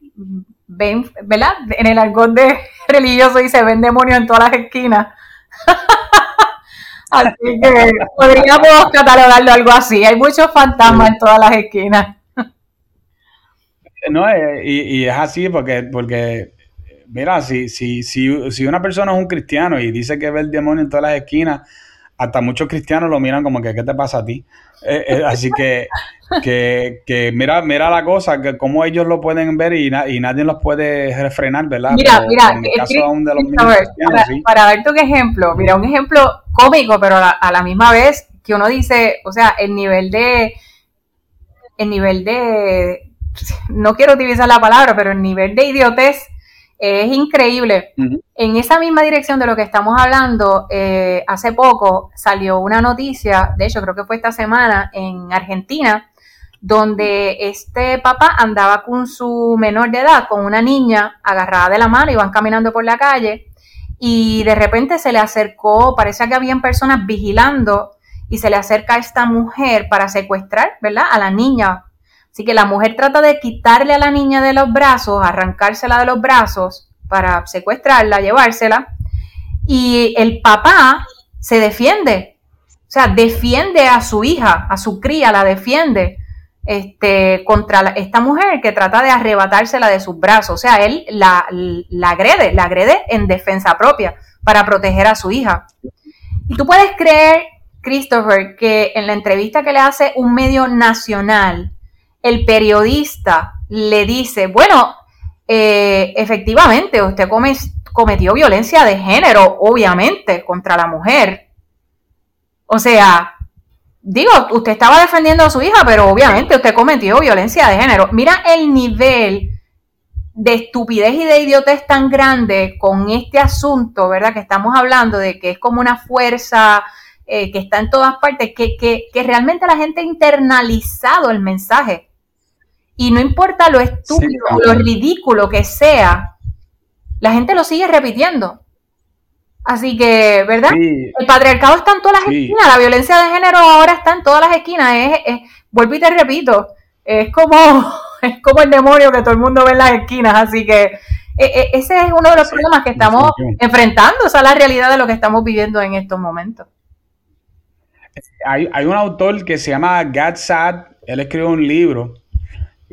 Speaker 2: ven, ¿verdad? En el argot de religioso dice, ven demonios en todas las esquinas. así que podríamos catalogarlo algo así. Hay muchos fantasmas en todas las esquinas.
Speaker 3: No, eh, y, es así porque, porque mira, si, si, si, si una persona es un cristiano y dice que ve el demonio en todas las esquinas, hasta muchos cristianos lo miran como que, ¿qué te pasa a ti? Eh, eh, así que, que, que, mira, mira la cosa, que cómo ellos lo pueden ver y, y nadie los puede refrenar, ¿verdad?
Speaker 2: Mira, mira, para, darte un ejemplo, mira, un ejemplo cómico, pero a la misma vez que uno dice, o sea, el nivel de, el nivel de, no quiero utilizar la palabra, pero el nivel de idiotez es increíble. En esa misma dirección de lo que estamos hablando, eh, hace poco salió una noticia, de hecho creo que fue esta semana, en Argentina, donde este papá andaba con su menor de edad, con una niña agarrada de la mano, iban caminando por la calle y de repente se le acercó, parecía que habían personas vigilando y se le acerca a esta mujer para secuestrar, ¿verdad? A la niña Así que la mujer trata de quitarle a la niña de los brazos, arrancársela de los brazos para secuestrarla, llevársela. Y el papá se defiende, o sea, defiende a su hija, a su cría, la defiende este, contra esta mujer que trata de arrebatársela de sus brazos. O sea, él la, la agrede, la agrede en defensa propia para proteger a su hija. Y tú puedes creer, Christopher, que en la entrevista que le hace un medio nacional, el periodista le dice, bueno, eh, efectivamente, usted cometió violencia de género, obviamente, contra la mujer. O sea, digo, usted estaba defendiendo a su hija, pero obviamente usted cometió violencia de género. Mira el nivel de estupidez y de idiotez tan grande con este asunto, ¿verdad? Que estamos hablando de que es como una fuerza eh, que está en todas partes, que, que, que realmente la gente ha internalizado el mensaje. Y no importa lo estúpido, o lo ridículo que sea, la gente lo sigue repitiendo. Así que, ¿verdad? El patriarcado está en todas las esquinas, la violencia de género ahora está en todas las esquinas. Es, vuelvo y te repito, es como, es como el demonio que todo el mundo ve en las esquinas. Así que e, e, ese es uno de los problemas que estamos enfrentando, esa es la realidad de lo que estamos viviendo en estos momentos.
Speaker 3: Hay, hay un autor que se llama Gad Sad, él escribió un libro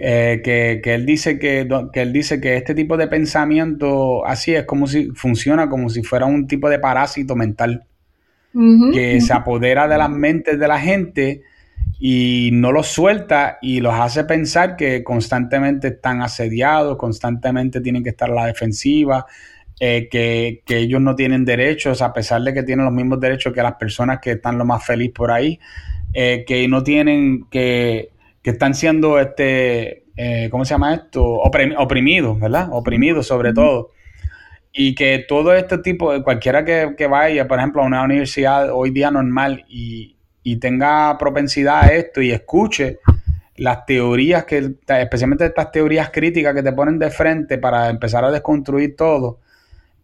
Speaker 3: eh, que, él dice que, él dice que este tipo de pensamiento así es como si funciona como si fuera un tipo de parásito mental que se apodera de las mentes de la gente y no los suelta y los hace pensar que constantemente están asediados, constantemente tienen que estar a la defensiva, eh, que, ellos no tienen derechos a pesar de que tienen los mismos derechos que las personas que están lo más feliz por ahí, eh, que no tienen que que están siendo, este, eh, ¿cómo se llama esto? oprimidos, ¿verdad? Oprimidos sobre todo. Y que todo este tipo, cualquiera que, vaya, por ejemplo, a una universidad hoy día normal y, tenga propensidad a esto y escuche las teorías que, especialmente estas teorías críticas que te ponen de frente para empezar a desconstruir todo,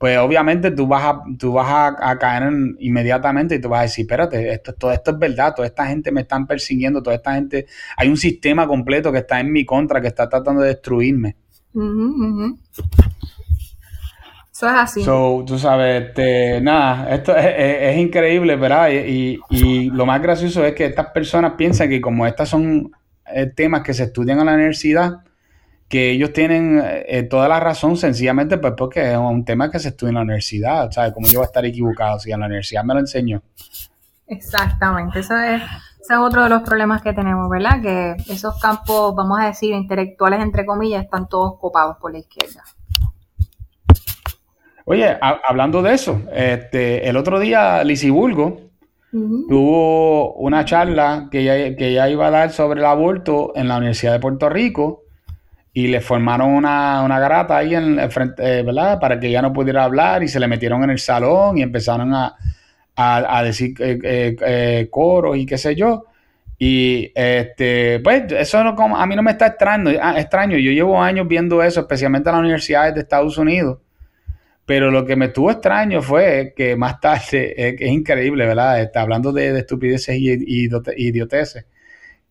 Speaker 3: pues obviamente tú vas a, tú vas a, caer inmediatamente y tú vas a decir, espérate, esto, todo esto es verdad, toda esta gente me están persiguiendo, toda esta gente, hay un sistema completo que está en mi contra, que está tratando de destruirme.
Speaker 2: Eso es así.
Speaker 3: So, tú sabes, este, nada, esto es, increíble, ¿verdad? Y, y, lo más gracioso es que estas personas piensan que como estas son eh, temas que se estudian en la universidad, que ellos tienen eh, toda la razón, sencillamente pues porque es un tema que se estudia en la universidad, ¿sabes? Como yo voy a estar equivocado si en la universidad me lo enseñó.
Speaker 2: Exactamente, eso es, Ese es otro de los problemas que tenemos, ¿verdad? Que esos campos, vamos a decir, intelectuales, entre comillas, están todos copados por la izquierda.
Speaker 3: Oye, hablando de eso, este, el otro día Lisi Bulgo tuvo una charla que ella, que ella iba a dar sobre el aborto en la Universidad de Puerto Rico y le formaron una, una garata ahí en el frente, eh, ¿verdad? Para que ella no pudiera hablar y se le metieron en el salón y empezaron a, decir eh, eh, coros y qué sé yo. Y este, pues eso no, como, a mí no me está extraño, ah, extraño. Yo llevo años viendo eso, especialmente en las universidades de Estados Unidos. Pero lo que me estuvo extraño fue que más tarde, es, increíble, ¿verdad? Está hablando de, estupideces y, y, idioteces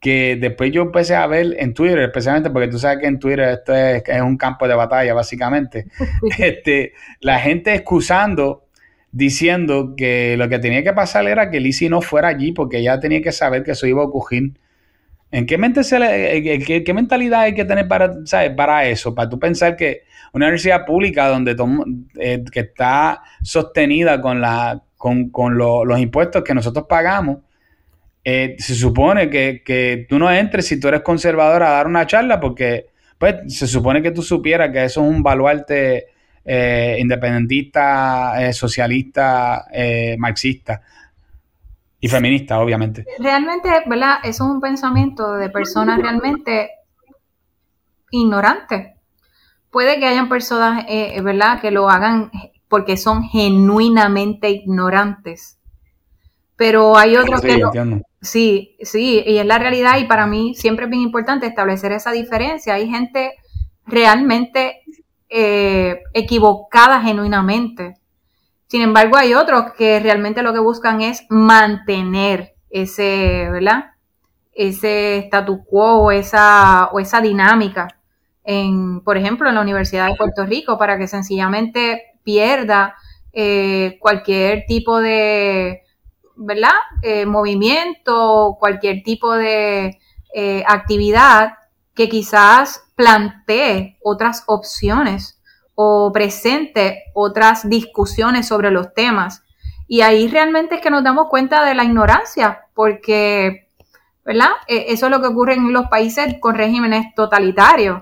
Speaker 3: que después yo empecé a ver en Twitter, especialmente porque tú sabes que en Twitter esto es, un campo de batalla, básicamente, este, la gente excusando, diciendo que lo que tenía que pasar era que Lizzie no fuera allí porque ella tenía que saber que eso iba a ocurrir. ¿En qué, mente se le, qué, mentalidad hay que tener para, para eso? Para tú pensar que una universidad pública donde eh, que está sostenida con, la, con, con los impuestos que nosotros pagamos, eh, se supone que, tú no entres si tú eres conservador a dar una charla porque pues se supone que tú supieras que eso es un baluarte eh, independentista, eh, socialista, marxista y feminista, obviamente.
Speaker 2: Realmente, ¿verdad? Eso es un pensamiento de personas realmente ignorantes. Puede que hayan personas, ¿verdad?, que lo hagan porque son genuinamente ignorantes pero hay otros que Sí, sí, y es la realidad y para mí siempre es bien importante establecer esa diferencia. Hay gente realmente eh, equivocada genuinamente. Sin embargo, hay otros que realmente lo que buscan es mantener ese, ¿verdad? Ese status quo o esa, o esa dinámica. En, por ejemplo, en la Universidad de Puerto Rico, para que sencillamente pierda eh, cualquier tipo de, ¿verdad? Eh, movimiento, cualquier tipo de eh, actividad que quizás plantee otras opciones o presente otras discusiones sobre los temas. Y ahí realmente es que nos damos cuenta de la ignorancia, porque, ¿verdad? E, eso es lo que ocurre en los países con regímenes totalitarios.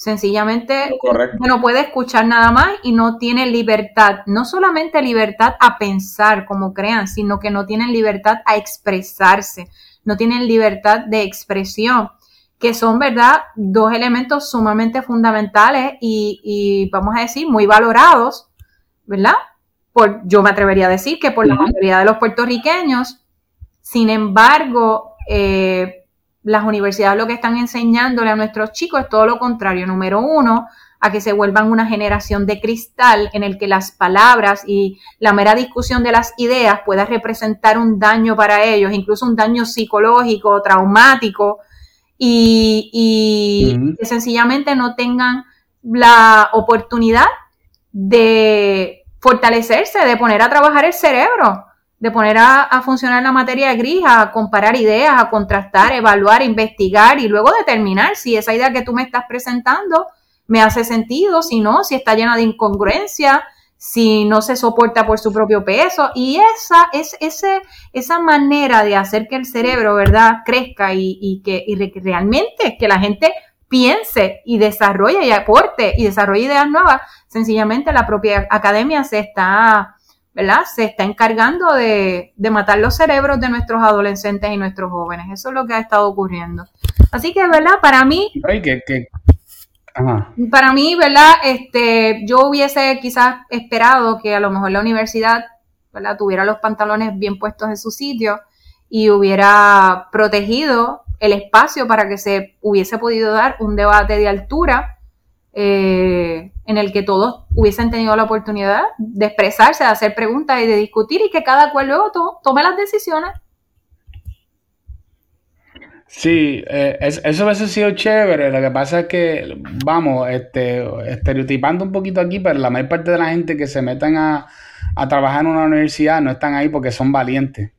Speaker 2: Sencillamente no puede escuchar nada más y no tiene libertad, no solamente libertad a pensar como crean, sino que no tienen libertad a expresarse, no tienen libertad de expresión, que son, ¿verdad?, dos elementos sumamente fundamentales y, vamos a decir, muy valorados, ¿verdad? Por, yo me atrevería a decir que por la mayoría de los puertorriqueños, sin embargo, eh, las universidades lo que están enseñándole a nuestros chicos es todo lo contrario. Número uno, a que se vuelvan una generación de cristal en el que las palabras y la mera discusión de las ideas pueda representar un daño para ellos, incluso un daño psicológico, traumático, y, que sencillamente no tengan la oportunidad de fortalecerse, de poner a trabajar el cerebro de poner a, funcionar la materia gris, a comparar ideas, a contrastar, evaluar, investigar y luego determinar si esa idea que tú me estás presentando me hace sentido, si no, si está llena de incongruencia, si no se soporta por su propio peso. Y esa es ese, esa manera de hacer que el cerebro, ¿verdad?, crezca y, que realmente que la gente piense y desarrolle y aporte y desarrolle ideas nuevas. Sencillamente la propia academia se está ¿verdad? Se está encargando de, matar los cerebros de nuestros adolescentes y nuestros jóvenes. Eso es lo que ha estado ocurriendo. Así que, ¿verdad? Para mí... Para mí, ¿verdad? Este, yo hubiese quizás esperado que a lo mejor la universidad, ¿verdad? Tuviera los pantalones bien puestos en su sitio y hubiera protegido el espacio para que se hubiese podido dar un debate de altura eh, en el que todos hubiesen tenido la oportunidad de expresarse, de hacer preguntas y de discutir y que cada cual luego tome las decisiones.
Speaker 3: Sí, eh, eso hubiese sido chévere. Lo que pasa es que, vamos, este, estereotipando un poquito aquí, pero la mayor parte de la gente que se metan a trabajar en una universidad no están ahí porque son valientes.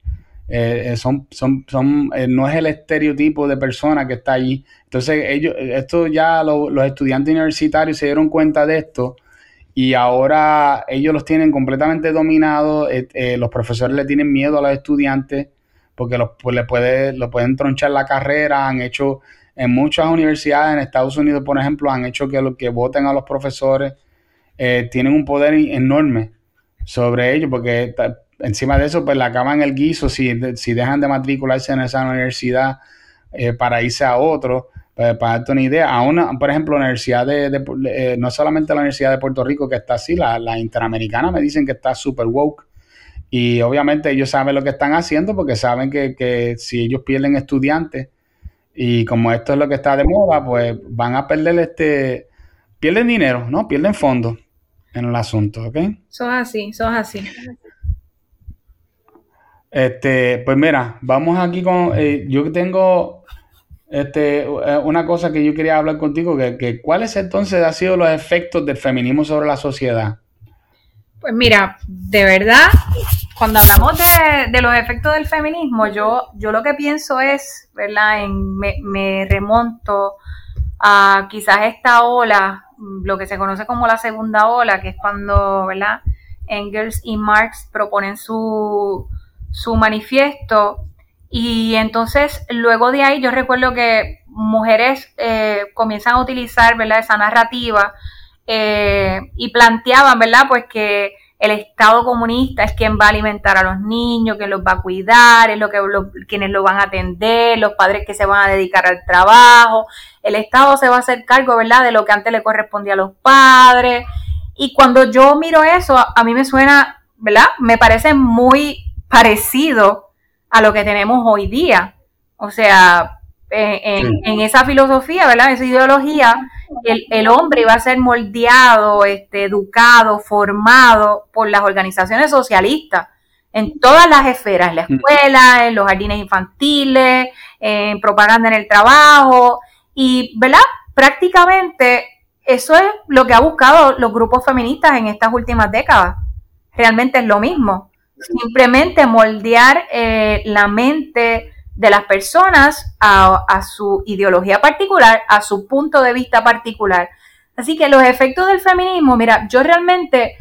Speaker 3: Eh, eh, son, son, son, eh, no es el estereotipo de persona que está allí. Entonces, ellos, esto ya los estudiantes universitarios se dieron cuenta de esto y ahora ellos los tienen completamente dominados. los profesores le tienen miedo a los estudiantes porque pues, le puede, lo pueden tronchar la carrera, han hecho en muchas universidades en Estados Unidos, por ejemplo, han hecho que, que voten a los profesores, tienen un poder enorme sobre ellos, porque encima de eso, pues le acaban el guiso si, si dejan de matricularse en esa universidad eh, para irse a otro. Pues, para darte una idea, a una, por ejemplo, la Universidad de, eh, no solamente la Universidad de Puerto Rico que está así, la, la interamericana me dicen que está super woke. Y obviamente ellos saben lo que están haciendo porque saben que, que si ellos pierden estudiantes, y como esto es lo que está de moda, pues van a perder este, pierden dinero, ¿no? Pierden fondos en el asunto, ¿ok?
Speaker 2: Son así, son así.
Speaker 3: Este, pues mira, vamos aquí con, eh, yo tengo este, eh, una cosa que yo quería hablar contigo, que, que ¿cuáles entonces han sido los efectos del feminismo sobre la sociedad?
Speaker 2: Pues mira, de verdad, cuando hablamos de, los efectos del feminismo, yo, yo lo que pienso es, ¿verdad? En, me, remonto a quizás esta ola, lo que se conoce como la segunda ola, que es cuando, ¿verdad? Engels y Marx proponen su, su manifiesto y entonces luego de ahí yo recuerdo que mujeres eh, comienzan a utilizar, ¿verdad? Esa narrativa eh, y planteaban, ¿verdad? Pues que el Estado comunista es quien va a alimentar a los niños, que los va a cuidar, es lo que quienes lo van a atender, los padres que se van a dedicar al trabajo, el Estado se va a hacer cargo, ¿verdad?, de lo que antes le correspondía a los padres. Y cuando yo miro eso, a mí me suena, ¿verdad? Me parece muy parecido a lo que tenemos hoy día. O sea, en, esa filosofía, ¿verdad? En esa ideología, el, el, hombre iba a ser moldeado, este, educado, formado por las organizaciones socialistas en todas las esferas, en la mm. escuela, en los jardines infantiles, en propaganda en el trabajo, y, ¿verdad? Prácticamente eso es lo que ha buscado los grupos feministas en estas últimas décadas. Realmente es lo mismo. Simplemente moldear eh, la mente de las personas a, su ideología particular, a su punto de vista particular. Así que los efectos del feminismo, mira, yo realmente,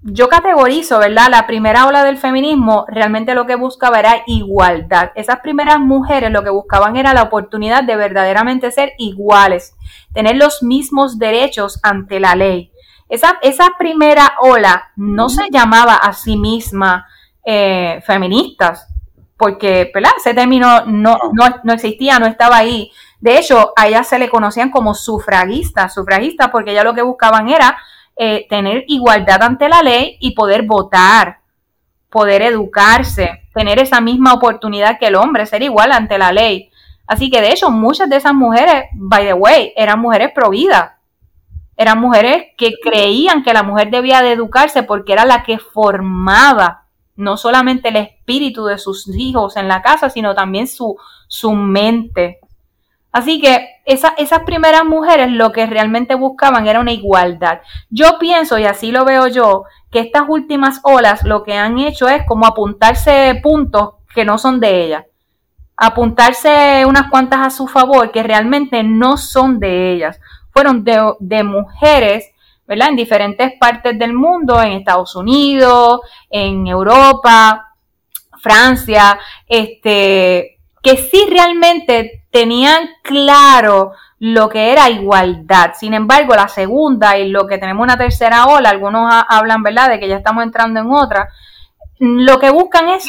Speaker 2: yo categorizo, ¿verdad? La primera ola del feminismo realmente lo que buscaba era igualdad. Esas primeras mujeres lo que buscaban era la oportunidad de verdaderamente ser iguales, tener los mismos derechos ante la ley. Esa, esa primera ola no se llamaba a sí misma eh, feministas, porque ¿verdad? ese término no, no, existía, no estaba ahí. De hecho, a ellas se le conocían como sufragistas, sufragistas porque ellas lo que buscaban era eh, tener igualdad ante la ley y poder votar, poder educarse, tener esa misma oportunidad que el hombre, ser igual ante la ley. Así que de hecho, muchas de esas mujeres, by the way, eran mujeres providas. Eran mujeres que creían que la mujer debía de educarse porque era la que formaba no solamente el espíritu de sus hijos en la casa, sino también su, su mente. Así que esas primeras mujeres lo que realmente buscaban era una igualdad. Yo pienso, y así lo veo yo, que estas últimas olas lo que han hecho es como apuntarse puntos que no son de ellas. Apuntarse unas cuantas a su favor que realmente no son de ellas. Fueron de, mujeres ¿verdad? En diferentes partes del mundo, en Estados Unidos, en Europa, Francia, este, que sí realmente tenían claro lo que era igualdad. Sin embargo, la segunda y lo que tenemos una tercera ola, algunos hablan, ¿verdad?, de que ya estamos entrando en otra, lo que buscan es,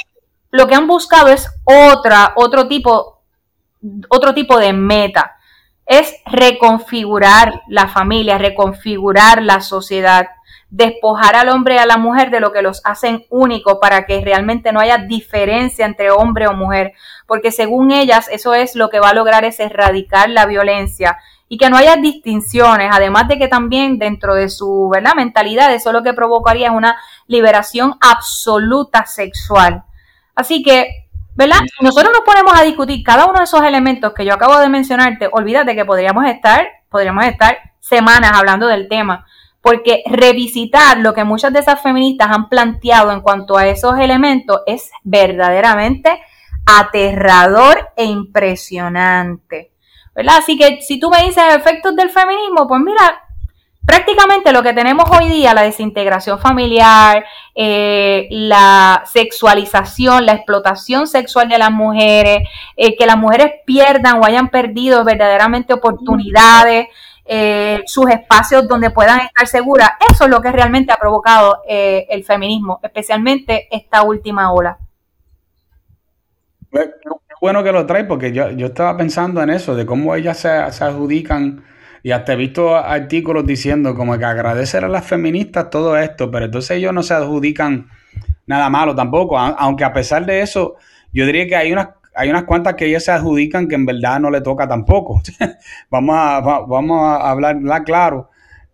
Speaker 2: lo que han buscado es otra, otro tipo, otro tipo de meta es reconfigurar la familia, reconfigurar la sociedad, despojar al hombre y a la mujer de lo que los hacen únicos para que realmente no haya diferencia entre hombre o mujer, porque según ellas eso es lo que va a lograr es erradicar la violencia y que no haya distinciones, además de que también dentro de su ¿verdad? mentalidad eso lo que provocaría es una liberación absoluta sexual. Así que ¿verdad? nosotros nos ponemos a discutir cada uno de esos elementos que yo acabo de mencionarte, olvídate que podríamos estar, podríamos estar semanas hablando del tema, porque revisitar lo que muchas de esas feministas han planteado en cuanto a esos elementos es verdaderamente aterrador e impresionante. ¿Verdad? Así que si tú me dices efectos del feminismo, pues mira, prácticamente lo que tenemos hoy día, la desintegración familiar, eh, la sexualización, la explotación sexual de las mujeres, eh, que las mujeres pierdan o hayan perdido verdaderamente oportunidades, eh, sus espacios donde puedan estar seguras, eso es lo que realmente ha provocado el feminismo, especialmente esta última ola.
Speaker 3: Qué bueno que lo trae, porque yo, estaba pensando en eso, de cómo ellas se adjudican y hasta he visto artículos diciendo como que agradecer a las feministas todo esto, pero entonces ellos no se adjudican nada malo tampoco, aunque a pesar de eso, yo diría que hay unas, hay unas cuantas que ellas se adjudican que en verdad no le toca tampoco. vamos, a, vamos a hablarla claro.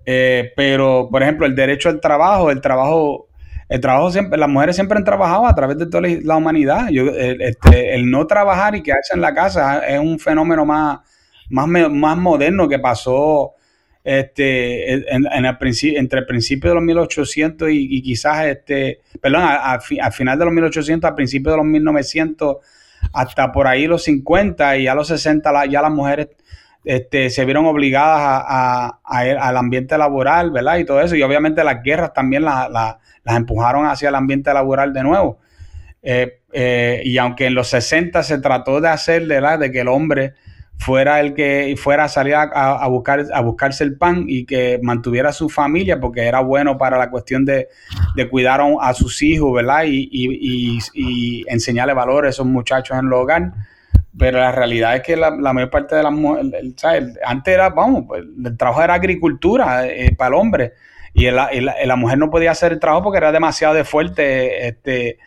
Speaker 3: Eh, pero, por ejemplo, el derecho al trabajo, el trabajo, el trabajo siempre, las mujeres siempre han trabajado a través de toda la humanidad. El, este, el no trabajar y quedarse en la casa es un fenómeno más más, más moderno que pasó este, en, el entre el principio de los 1800 y, quizás, este, perdón, al final de los 1800, al principio de los 1900, hasta por ahí los 50 y a los 60 ya las mujeres este, se vieron obligadas a, al ambiente laboral, ¿verdad? Y todo eso. Y obviamente las guerras también las empujaron hacia el ambiente laboral de nuevo. Eh, eh, y aunque en los 60 se trató de hacer, ¿verdad? De que el hombre fuera el que fuera a salir a, buscar, a buscarse el pan y que mantuviera su familia porque era bueno para la cuestión de, cuidar a, sus hijos, ¿verdad? Y, y, enseñarle valores a esos muchachos en el hogar. Pero la realidad es que la, mayor parte de las mujeres, antes era, vamos, pues, el trabajo era agricultura eh, para el hombre y la, la, mujer no podía hacer el trabajo porque era demasiado fuerte este,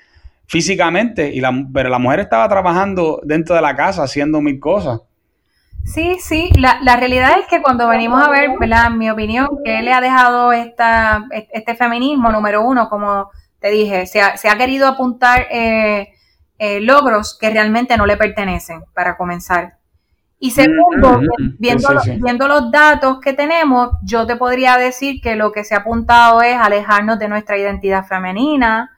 Speaker 3: físicamente, y la, pero la mujer estaba trabajando dentro de la casa haciendo mil cosas.
Speaker 2: Sí, sí, la, la, realidad es que cuando venimos a ver, ¿verdad? En mi opinión, que le ha dejado esta, este feminismo, número uno, como te dije, se ha, se ha querido apuntar eh, eh, logros que realmente no le pertenecen, para comenzar. Y segundo, viendo, viendo los datos que tenemos, yo te podría decir que lo que se ha apuntado es alejarnos de nuestra identidad femenina,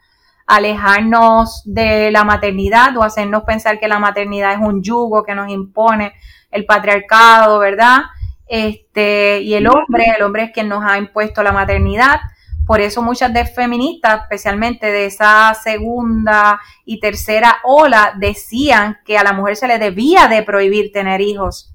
Speaker 2: alejarnos de la maternidad o hacernos pensar que la maternidad es un yugo que nos impone el patriarcado, ¿verdad? Este, y el hombre, el hombre es quien nos ha impuesto la maternidad. Por eso muchas de feministas, especialmente de esa segunda y tercera ola, decían que a la mujer se le debía de prohibir tener hijos.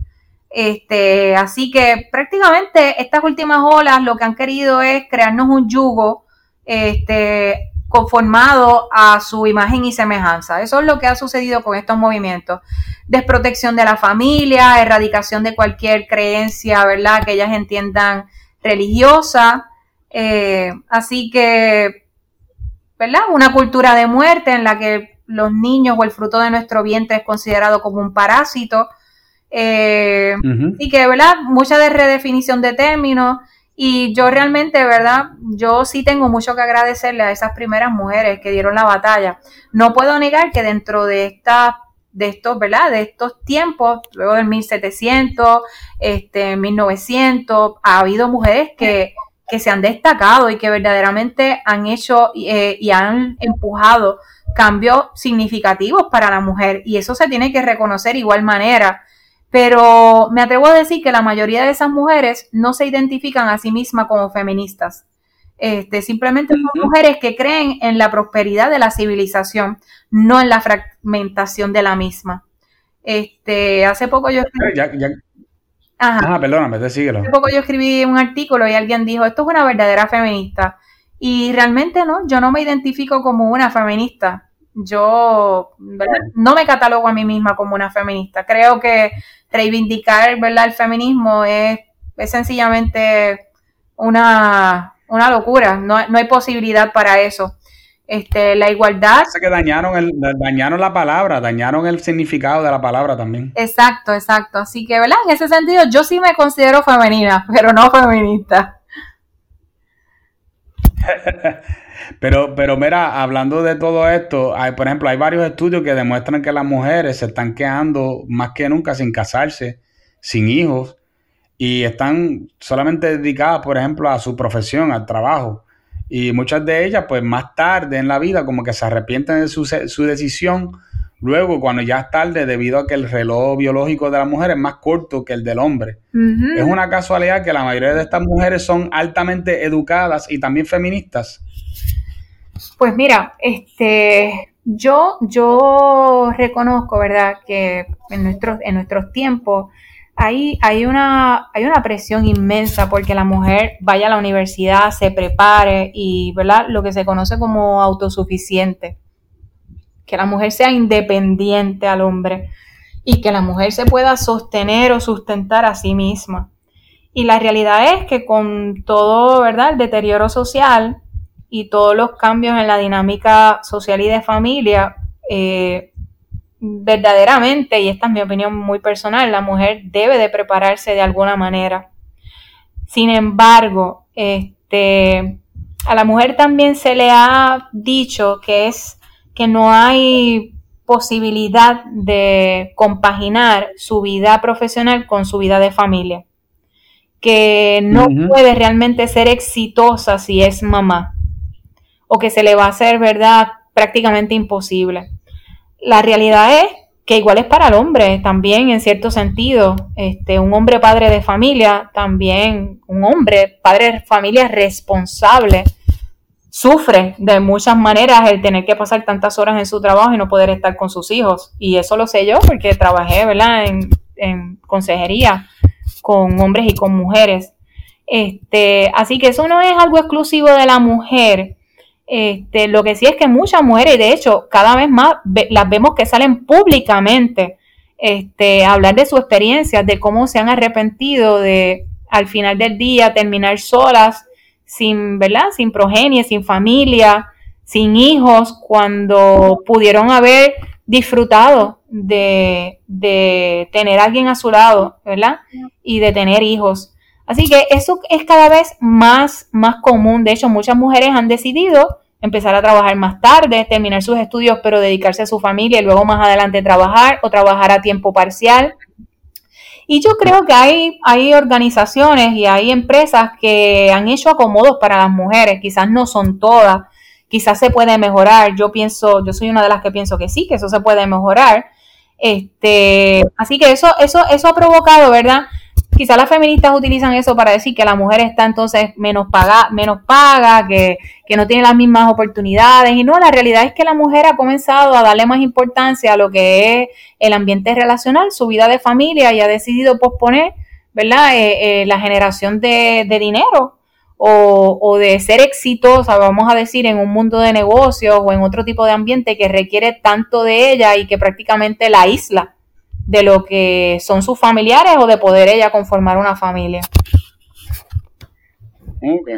Speaker 2: Este, así que prácticamente estas últimas olas lo que han querido es crearnos un yugo este, conformado a su imagen y semejanza. Eso es lo que ha sucedido con estos movimientos. Desprotección de la familia, erradicación de cualquier creencia, ¿verdad? Que ellas entiendan religiosa. Eh, así que, ¿verdad? Una cultura de muerte en la que los niños o el fruto de nuestro vientre es considerado como un parásito. Eh, y que, ¿verdad? Mucha de redefinición de términos y yo realmente, ¿verdad? Yo sí tengo mucho que agradecerle a esas primeras mujeres que dieron la batalla. No puedo negar que dentro de esta de estos, ¿verdad? De estos tiempos, luego del 1700, este, 1900, ha habido mujeres que, que se han destacado y que verdaderamente han hecho eh, y han empujado cambios significativos para la mujer. Y eso se tiene que reconocer igual manera pero me atrevo a decir que la mayoría de esas mujeres no se identifican a sí mismas como feministas. Este, simplemente son mujeres que creen en la prosperidad de la civilización, no en la fragmentación de la misma. Este, hace poco yo escribí,
Speaker 3: Ajá. perdóname, te síguelo.
Speaker 2: Hace poco yo escribí un artículo y alguien dijo, esto es una verdadera feminista. Y realmente no, yo no me identifico como una feminista. Yo no me catalogo a mí misma como una feminista. Creo que reivindicar ¿verdad? el feminismo es, sencillamente una, locura, no, hay posibilidad para eso. Este, la igualdad.
Speaker 3: Parece que dañaron, el, dañaron la palabra, dañaron el significado de la palabra también.
Speaker 2: Exacto, exacto. Así que, ¿verdad? En ese sentido, yo sí me considero femenina, pero no feminista.
Speaker 3: Pero, pero mira, hablando de todo esto, hay, por ejemplo, hay varios estudios que demuestran que las mujeres se están quedando más que nunca sin casarse, sin hijos, y están solamente dedicadas, por ejemplo, a su profesión, al trabajo. Y muchas de ellas, pues más tarde en la vida, como que se arrepienten de su, su decisión, luego cuando ya es tarde debido a que el reloj biológico de la mujer es más corto que el del hombre. Es una casualidad que la mayoría de estas mujeres son altamente educadas y también feministas.
Speaker 2: Pues mira, este, yo, yo reconozco, ¿verdad?, que en nuestros, en nuestros tiempos hay, hay, una, hay una presión inmensa porque la mujer vaya a la universidad, se prepare y, ¿verdad?, lo que se conoce como autosuficiente. Que la mujer sea independiente al hombre y que la mujer se pueda sostener o sustentar a sí misma. Y la realidad es que con todo, ¿verdad?, el deterioro social, y todos los cambios en la dinámica social y de familia, eh, verdaderamente, y esta es mi opinión muy personal, la mujer debe de prepararse de alguna manera. Sin embargo, este, a la mujer también se le ha dicho que es que no hay posibilidad de compaginar su vida profesional con su vida de familia, que no puede realmente ser exitosa si es mamá o que se le va a hacer, ¿verdad?, prácticamente imposible. La realidad es que igual es para el hombre también en cierto sentido. Este, un hombre padre de familia, también un hombre padre de familia responsable, sufre de muchas maneras el tener que pasar tantas horas en su trabajo y no poder estar con sus hijos. Y eso lo sé yo porque trabajé, ¿verdad?, en, en consejería con hombres y con mujeres. Este, así que eso no es algo exclusivo de la mujer. Este, lo que sí es que muchas mujeres, y de hecho, cada vez más las vemos que salen públicamente este, a hablar de su experiencia, de cómo se han arrepentido de al final del día terminar solas, sin, ¿verdad? Sin progenie, sin familia, sin hijos, cuando pudieron haber disfrutado de, de tener a alguien a su lado, ¿verdad? Y de tener hijos. Así que eso es cada vez más, más común. De hecho, muchas mujeres han decidido empezar a trabajar más tarde, terminar sus estudios, pero dedicarse a su familia y luego más adelante trabajar o trabajar a tiempo parcial. Y yo creo que hay, hay organizaciones y hay empresas que han hecho acomodos para las mujeres, quizás no son todas, quizás se puede mejorar. Yo pienso, yo soy una de las que pienso que sí, que eso se puede mejorar. Este, así que eso, eso, eso ha provocado, ¿verdad? Quizás las feministas utilizan eso para decir que la mujer está entonces menos paga, menos paga, que, que, no tiene las mismas oportunidades. Y no, la realidad es que la mujer ha comenzado a darle más importancia a lo que es el ambiente relacional, su vida de familia, y ha decidido posponer, ¿verdad?, eh, eh, la generación de, de dinero. O, o, de ser exitosa, vamos a decir, en un mundo de negocios o en otro tipo de ambiente que requiere tanto de ella y que prácticamente la isla de lo que son sus familiares o de poder ella conformar una familia.
Speaker 3: Ok.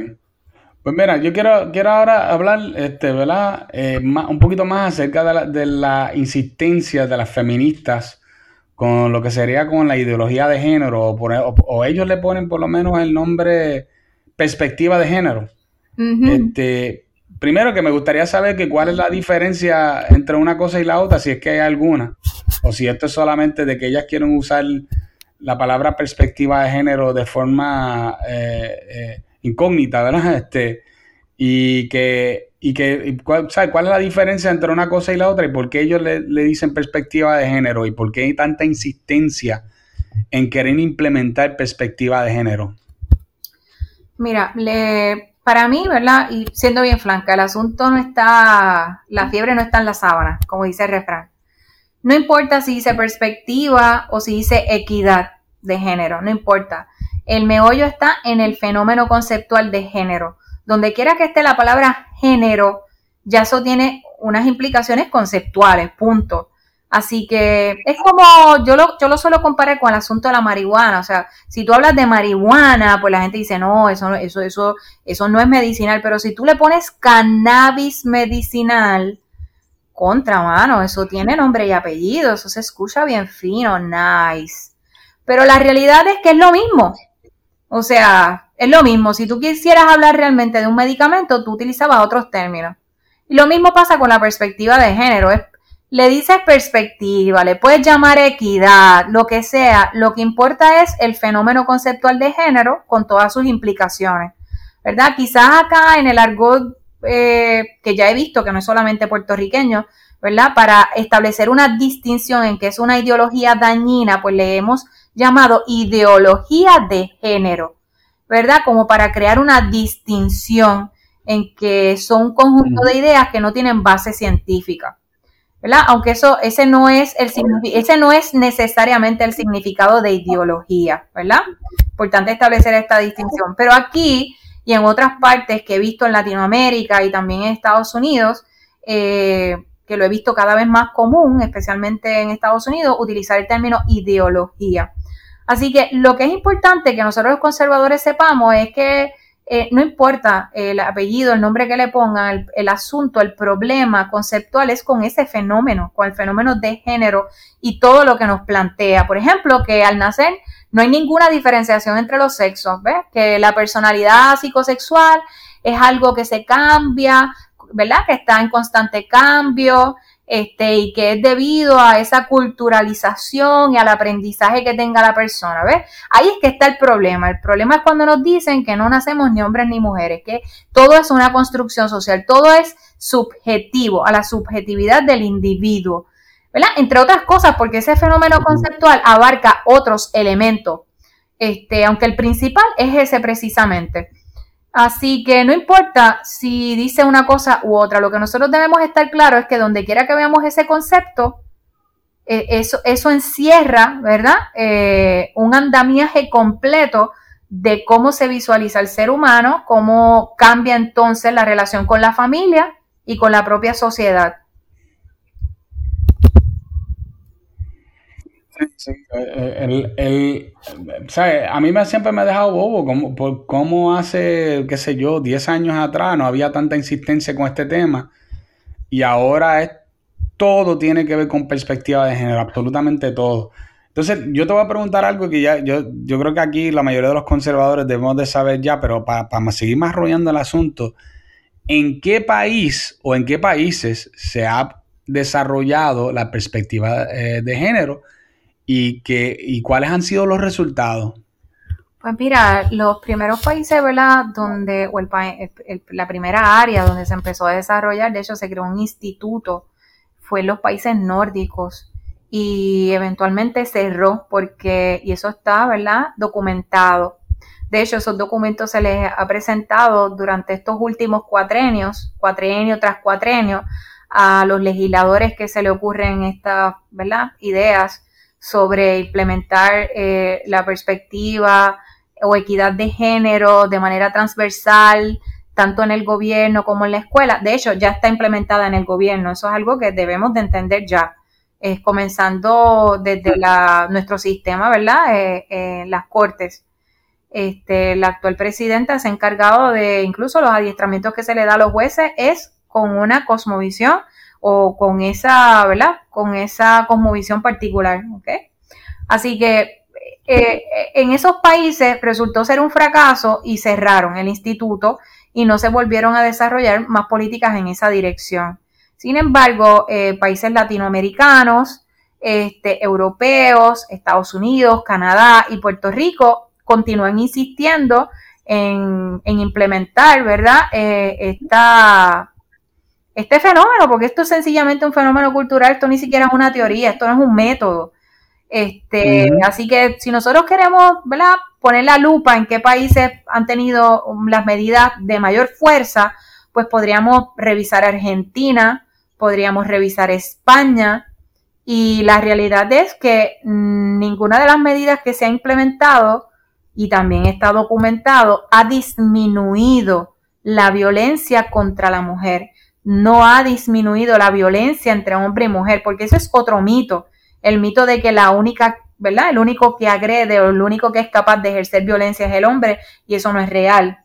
Speaker 3: Pues mira, yo quiero, quiero ahora hablar, este, ¿verdad? Eh, un poquito más acerca de la, de la, insistencia de las feministas con lo que sería con la ideología de género, o, o, ellos le ponen por lo menos el nombre perspectiva de género. este, primero que me gustaría saber que cuál es la diferencia entre una cosa y la otra, si es que hay alguna o si esto es solamente de que ellas quieren usar la palabra perspectiva de género de forma eh, eh, incógnita, ¿verdad? Este, y que, y que cuál, ¿cuál es la diferencia entre una cosa y la otra? ¿Y por qué ellos le, dicen perspectiva de género? ¿Y por qué hay tanta insistencia en querer implementar perspectiva de género?
Speaker 2: Mira, le, para mí, ¿verdad? Y siendo bien franca, el asunto no está, la fiebre no está en la sábana, como dice el refrán. No importa si dice perspectiva o si dice equidad de género, no importa. El meollo está en el fenómeno conceptual de género. Donde quiera que esté la palabra género, ya eso tiene unas implicaciones conceptuales, punto. Así que es como, yo lo, yo lo suelo comparar con el asunto de la marihuana. O sea, si tú hablas de marihuana, pues la gente dice, no, eso, eso, eso, eso no es medicinal. Pero si tú le pones cannabis medicinal, contra, mano, eso tiene nombre y apellido, eso se escucha bien fino, nice. Pero la realidad es que es lo mismo. O sea, es lo mismo. Si tú quisieras hablar realmente de un medicamento, tú utilizabas otros términos. Y lo mismo pasa con la perspectiva de género. le dices perspectiva, le puedes llamar equidad, lo que sea. Lo que importa es el fenómeno conceptual de género con todas sus implicaciones. ¿Verdad? Quizás acá en el argot eh, que ya he visto, que no es solamente puertorriqueño, ¿verdad? Para establecer una distinción en que es una ideología dañina, pues le hemos llamado ideología de género, ¿verdad? Como para crear una distinción en que son un conjunto de ideas que no tienen base científica. ¿verdad? Aunque eso, ese no es el ese no es necesariamente el significado de ideología, ¿verdad? Importante establecer esta distinción. Pero aquí y en otras partes que he visto en Latinoamérica y también en Estados Unidos, eh, que lo he visto cada vez más común, especialmente en Estados Unidos, utilizar el término ideología. Así que lo que es importante que nosotros los conservadores sepamos es que eh, no importa el apellido, el nombre que le pongan, el, asunto, el problema conceptual es con ese fenómeno, con el fenómeno de género y todo lo que nos plantea. Por ejemplo, que al nacer no hay ninguna diferenciación entre los sexos, ¿ves? Que la personalidad psicosexual es algo que se cambia, ¿verdad? Que está en constante cambio, este, y que es debido a esa culturalización y al aprendizaje que tenga la persona, ¿ves? Ahí es que está el problema. El problema es cuando nos dicen que no nacemos ni hombres ni mujeres, que todo es una construcción social, todo es subjetivo, a la subjetividad del individuo, ¿verdad? Entre otras cosas, porque ese fenómeno conceptual abarca otros elementos, este, aunque el principal es ese precisamente. Así que no importa si dice una cosa u otra, lo que nosotros debemos estar claro es que donde quiera que veamos ese concepto, eh, eso, eso, encierra, ¿verdad? Eh, un andamiaje completo de cómo se visualiza el ser humano, cómo cambia entonces la relación con la familia y con la propia sociedad.
Speaker 3: Eh, eh, el, A mí me, siempre me ha dejado bobo como, por cómo hace, qué sé yo, 10 años atrás no había tanta insistencia con este tema y ahora es, todo tiene que ver con perspectiva de género, absolutamente todo. Entonces, yo te voy a preguntar algo que ya, yo, yo creo que aquí la mayoría de los conservadores debemos de saber ya, pero para, seguir más rodeando el asunto, ¿en qué país o en qué países se ha desarrollado la perspectiva eh, de género? Y, que, y cuáles han sido los resultados.
Speaker 2: Pues mira, los primeros países, ¿verdad? Donde, o el, la primera área donde se empezó a desarrollar, de hecho se creó un instituto, fue en los países nórdicos y eventualmente cerró porque, y eso está, ¿verdad? Documentado. De hecho, esos documentos se les ha presentado durante estos últimos cuatrenios, cuatrenio tras cuatrenio, a los legisladores que se le ocurren estas, ¿verdad? Ideas sobre implementar eh, la perspectiva o equidad de género de manera transversal, tanto en el gobierno como en la escuela. De hecho, ya está implementada en el gobierno. Eso es algo que debemos de entender ya. Es comenzando desde la, nuestro sistema, ¿verdad? Eh, las cortes. Este, la actual presidenta se ha encargado de incluso los adiestramientos que se le da a los jueces es con una cosmovisión o con esa, ¿verdad? Con esa cosmovisión particular, ¿ok? Así que eh, en esos países resultó ser un fracaso y cerraron el instituto y no se volvieron a desarrollar más políticas en esa dirección. Sin embargo, eh, países latinoamericanos, este, europeos, Estados Unidos, Canadá y Puerto Rico continúan insistiendo en, implementar, ¿verdad? Eh, esta, este fenómeno, porque esto es sencillamente un fenómeno cultural, esto ni siquiera es una teoría, esto no es un método. Este, Así que si nosotros queremos ¿verdad? poner la lupa en qué países han tenido las medidas de mayor fuerza, pues podríamos revisar Argentina, podríamos revisar España, y la realidad es que ninguna de las medidas que se ha implementado y también está documentado ha disminuido la violencia contra la mujer no ha disminuido la violencia entre hombre y mujer, porque ese es otro mito, el mito de que la única, ¿verdad? El único que agrede o el único que es capaz de ejercer violencia es el hombre y eso no es real.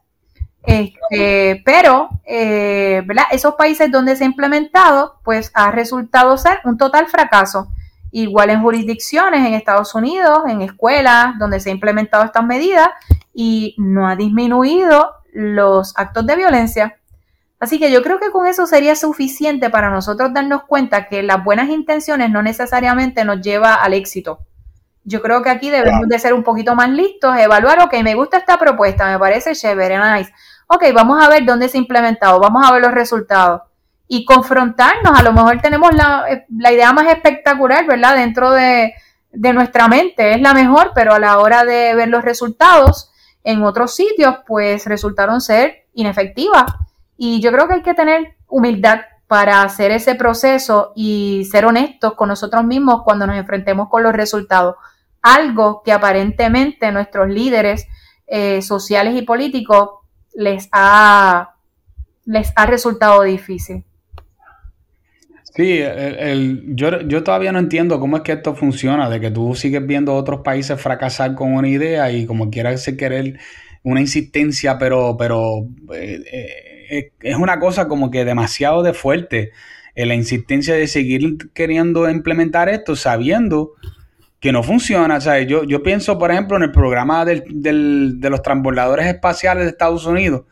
Speaker 2: Este, pero, eh, ¿verdad? Esos países donde se ha implementado, pues ha resultado ser un total fracaso. Igual en jurisdicciones, en Estados Unidos, en escuelas donde se ha implementado estas medidas y no ha disminuido los actos de violencia. Así que yo creo que con eso sería suficiente para nosotros darnos cuenta que las buenas intenciones no necesariamente nos lleva al éxito. Yo creo que aquí debemos de ser un poquito más listos, evaluar, ok, me gusta esta propuesta, me parece chévere, nice. Ok, vamos a ver dónde se ha implementado, vamos a ver los resultados. y confrontarnos. A lo mejor tenemos la, la idea más espectacular, ¿verdad? Dentro de, de nuestra mente es la mejor, pero a la hora de ver los resultados en otros sitios, pues resultaron ser inefectivas. Y yo creo que hay que tener humildad para hacer ese proceso y ser honestos con nosotros mismos cuando nos enfrentemos con los resultados. Algo que aparentemente nuestros líderes eh, sociales y políticos les ha, les ha resultado difícil.
Speaker 3: Sí, yo, yo, todavía no entiendo cómo es que esto funciona, de que tú sigues viendo otros países fracasar con una idea y como quieras querer una insistencia, pero, pero eh, eh, es una cosa como que demasiado de fuerte, eh, la insistencia de seguir queriendo implementar esto sabiendo que no funciona. O sea, yo, yo pienso, por ejemplo, en el programa del, de los transbordadores espaciales de Estados Unidos,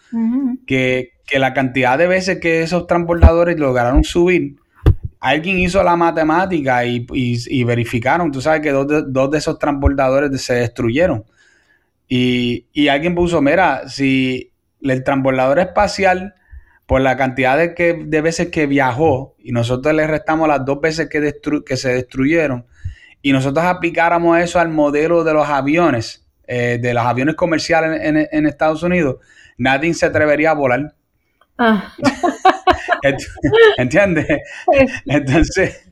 Speaker 3: que, que la cantidad de veces que esos transbordadores lograron subir, alguien hizo la matemática y, verificaron, tú sabes que dos de, esos transbordadores se destruyeron. Y, alguien puso, mira, si el transbordador espacial, por la cantidad de, que, de veces que viajó, y nosotros le restamos las dos veces que, que se destruyeron, y nosotros aplicáramos eso al modelo de los aviones, eh, de los aviones comerciales en, en Estados Unidos, nadie se atrevería a volar. Ah. ¿Entiendes? Entonces,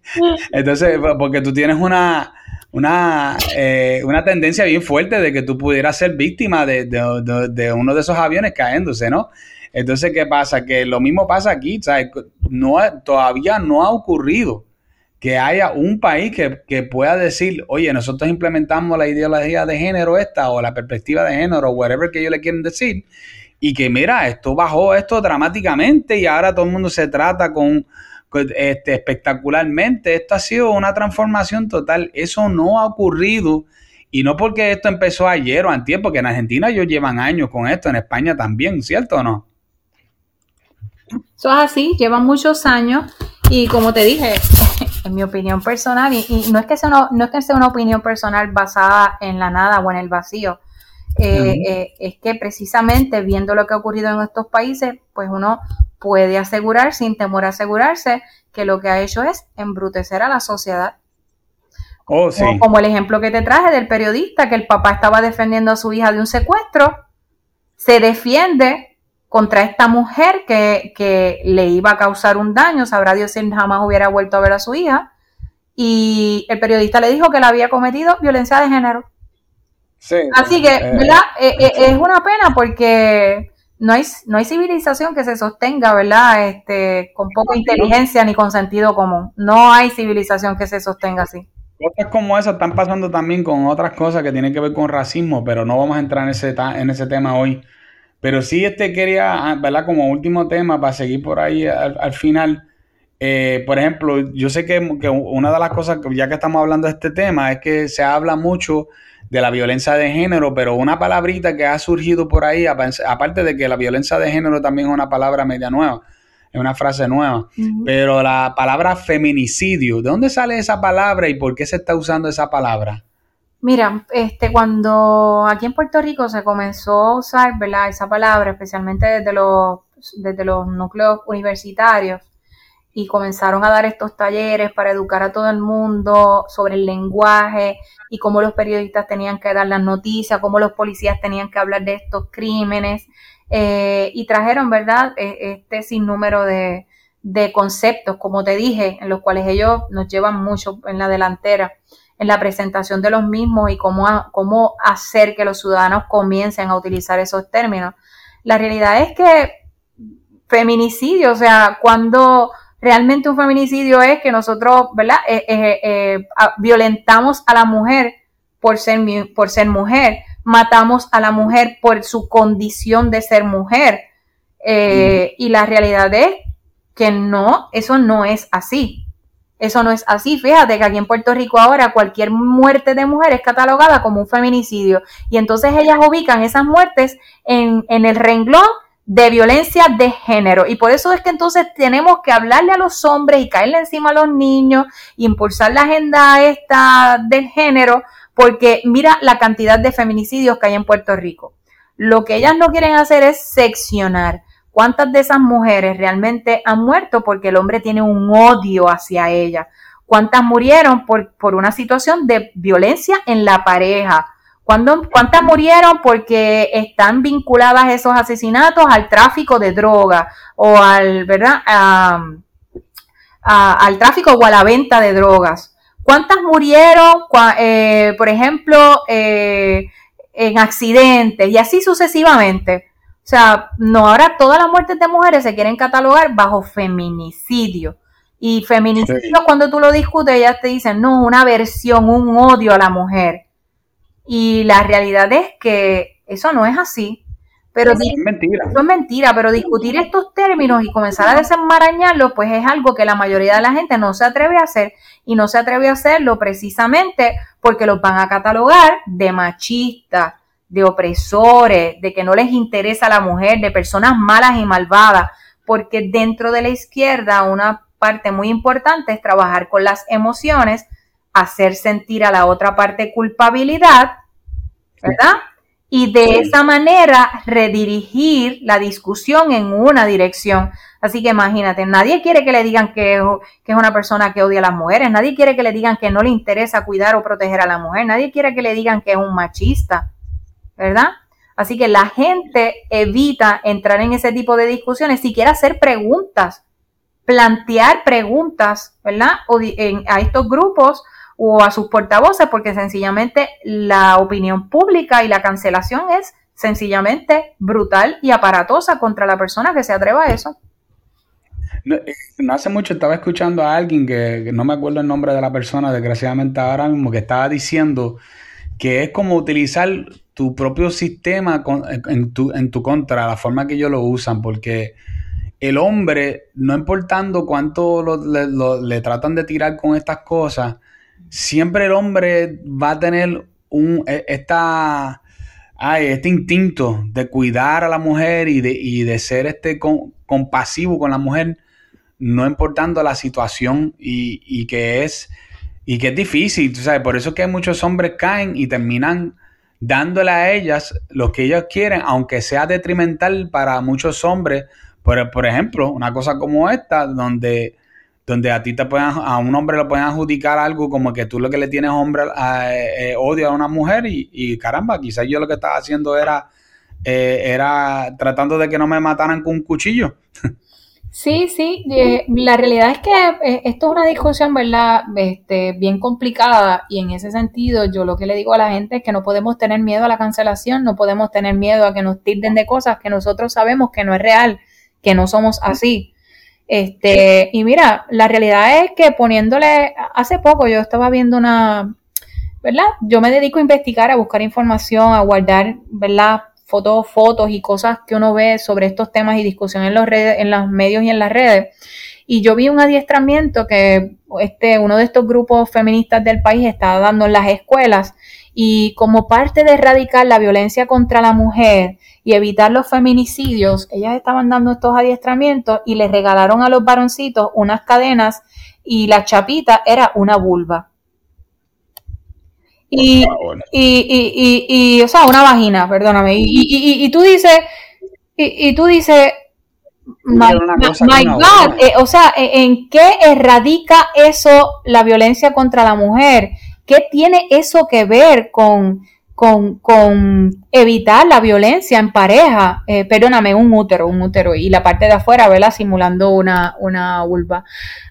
Speaker 3: entonces, porque tú tienes una, una, eh, una tendencia bien fuerte de que tú pudieras ser víctima de, uno de esos aviones cayéndose, ¿no? Entonces, ¿qué pasa? Que lo mismo pasa aquí, ¿sabes? No, todavía no ha ocurrido que haya un país que, que, pueda decir, oye, nosotros implementamos la ideología de género esta o la perspectiva de género o whatever que ellos le quieren decir y que mira, esto bajó esto dramáticamente y ahora todo el mundo se trata con, este, espectacularmente. Esto ha sido una transformación total. Eso no ha ocurrido. Y no porque esto empezó ayer o antier, porque en Argentina ellos llevan años con esto, en España también, ¿cierto o no?
Speaker 2: Eso es así, llevan muchos años y como te dije, en mi opinión personal, y, no, es que sea no es que sea una opinión personal basada en la nada o en el vacío, eh, eh, es que precisamente viendo lo que ha ocurrido en estos países, pues uno puede asegurar, sin temor a asegurarse, que lo que ha hecho es embrutecer a la sociedad. Oh, como, el ejemplo que te traje del periodista, que el papá estaba defendiendo a su hija de un secuestro, se defiende contra esta mujer que, que le iba a causar un daño, sabrá Dios si jamás hubiera vuelto a ver a su hija, y el periodista le dijo que le había cometido violencia de género. Así que, eh, ¿verdad? Eh, eh, es una pena porque no hay, no hay civilización que se sostenga, ¿verdad? Este, con poca inteligencia ni con sentido común. No hay civilización que se sostenga así.
Speaker 3: Cosas como esas están pasando también con otras cosas que tienen que ver con racismo, pero no vamos a entrar en ese, en ese tema hoy. Pero sí este quería, ah, ¿verdad? Como último tema, para seguir por ahí al, final, por ejemplo, yo sé que, que, una de las cosas, ya que estamos hablando de este tema, es que se habla mucho de la violencia de género, pero una palabrita que ha surgido por ahí, aparte de que la violencia de género también es una palabra media nueva, es una frase nueva, pero la palabra feminicidio, ¿de dónde sale esa palabra y por qué se está usando esa palabra?
Speaker 2: Mira, este, cuando aquí en Puerto Rico se comenzó a usar, ¿verdad? Esa palabra, especialmente desde los, desde los núcleos universitarios, y comenzaron a dar estos talleres para educar a todo el mundo sobre el lenguaje y cómo los periodistas tenían que dar las noticias, cómo los policías tenían que hablar de estos crímenes eh, y trajeron, ¿verdad?, e, este sinnúmero de, de conceptos, como te dije, en los cuales ellos nos llevan mucho en la delantera en la presentación de los mismos y cómo, cómo hacer que los ciudadanos comiencen a utilizar esos términos. La realidad es que feminicidio, o sea, cuando realmente un feminicidio es que nosotros, ¿verdad? Eh, eh, eh, violentamos a la mujer por ser, por ser mujer, matamos a la mujer por su condición de ser mujer. Y la realidad es que no, eso no es así. Eso no es así. Fíjate que aquí en Puerto Rico ahora cualquier muerte de mujer es catalogada como un feminicidio. Y entonces ellas ubican esas muertes en, en el renglón de violencia de género. Y por eso es que entonces tenemos que hablarle a los hombres y caerle encima a los niños, impulsar la agenda esta del género, porque mira la cantidad de feminicidios que hay en Puerto Rico. Lo que ellas no quieren hacer es seccionar. ¿Cuántas de esas mujeres realmente han muerto porque el hombre tiene un odio hacia ella? ¿Cuántas murieron por, por una situación de violencia en la pareja? ¿Cuántas murieron porque están vinculadas esos asesinatos al tráfico de droga o al, ¿verdad? al tráfico o a la venta de drogas? ¿Cuántas murieron, eh, por ejemplo, eh, en accidentes y así sucesivamente? O sea, no, ahora todas las muertes de mujeres se quieren catalogar bajo feminicidio. Y feminicidio, cuando tú lo discutes, ellas te dicen, no, una aversión, un odio a la mujer. Y la realidad es que eso no es así. Pero
Speaker 3: es mentira.
Speaker 2: Eso es mentira, pero discutir estos términos y comenzar a desenmarañarlos, pues es algo que la mayoría de la gente no se atreve a hacer y no se atreve a hacerlo precisamente porque los van a catalogar de machistas, de opresores, de que no les interesa la mujer, de personas malas y malvadas, porque dentro de la izquierda una parte muy importante es trabajar con las emociones hacer sentir a la otra parte culpabilidad, ¿verdad? Y de esa manera redirigir la discusión en una dirección. Así que imagínate, nadie quiere que le digan que, es una persona que odia a las mujeres, nadie quiere que le digan que no le interesa cuidar o proteger a la mujer, nadie quiere que le digan que es un machista, ¿verdad? Así que la gente evita entrar en ese tipo de discusiones, siquiera hacer preguntas, plantear preguntas, ¿verdad? O a estos grupos o a sus portavoces, porque sencillamente la opinión pública y la cancelación es sencillamente brutal y aparatosa contra la persona que se atreva a eso.
Speaker 3: No, eh, hace mucho estaba escuchando a alguien que, no me acuerdo el nombre de la persona, desgraciadamente ahora mismo, que estaba diciendo que es como utilizar tu propio sistema en, tu, en tu contra, la forma que ellos lo usan, porque el hombre, no importando cuánto le tratan de tirar con estas cosas, siempre el hombre va a tener un, e, esta, este instinto de cuidar a la mujer y de, de ser este compasivo con la mujer, no importando la situación y, que es y que es difícil, ¿sabes? Por eso es que muchos hombres caen y terminan dándole a ellas lo que ellos quieren, aunque sea detrimental para muchos hombres. Por, por ejemplo, una cosa como esta, donde donde a ti te pueden, a un hombre le pueden adjudicar algo como que tú lo que le tienes hombre eh, odio a una mujer y, caramba, quizás yo lo que estaba haciendo era, eh, era tratando de que no me mataran con un cuchillo.
Speaker 2: Sí, sí, eh, la realidad es que esto es una discusión, ¿verdad? Este, bien complicada y en ese sentido yo lo que le digo a la gente es que no podemos tener miedo a la cancelación, no podemos tener miedo a que nos tilden de cosas que nosotros sabemos que no es real, que no somos así. Este, y mira, la realidad es que poniéndole, hace poco yo estaba viendo una, ¿verdad? Yo me dedico a investigar, a buscar información, a guardar, ¿verdad? Fotos, fotos y cosas que uno ve sobre estos temas y discusión en los redes, en los medios y en las redes. Y yo vi un adiestramiento que este, uno de estos grupos feministas del país estaba dando en las escuelas y como parte de erradicar la violencia contra la mujer y evitar los feminicidios, ellas estaban dando estos adiestramientos y les regalaron a los varoncitos unas cadenas y la chapita era una vulva. Y, y, y, o sea, una vagina, perdóname. Y, tú dices, y, tú dices, my, God, eh, o sea, ¿en qué erradica eso la violencia contra la mujer? ¿Qué tiene eso que ver con, con, evitar la violencia en pareja, eh, perdóname, un útero, un útero, y la parte de afuera, ¿verdad? Simulando una, una vulva.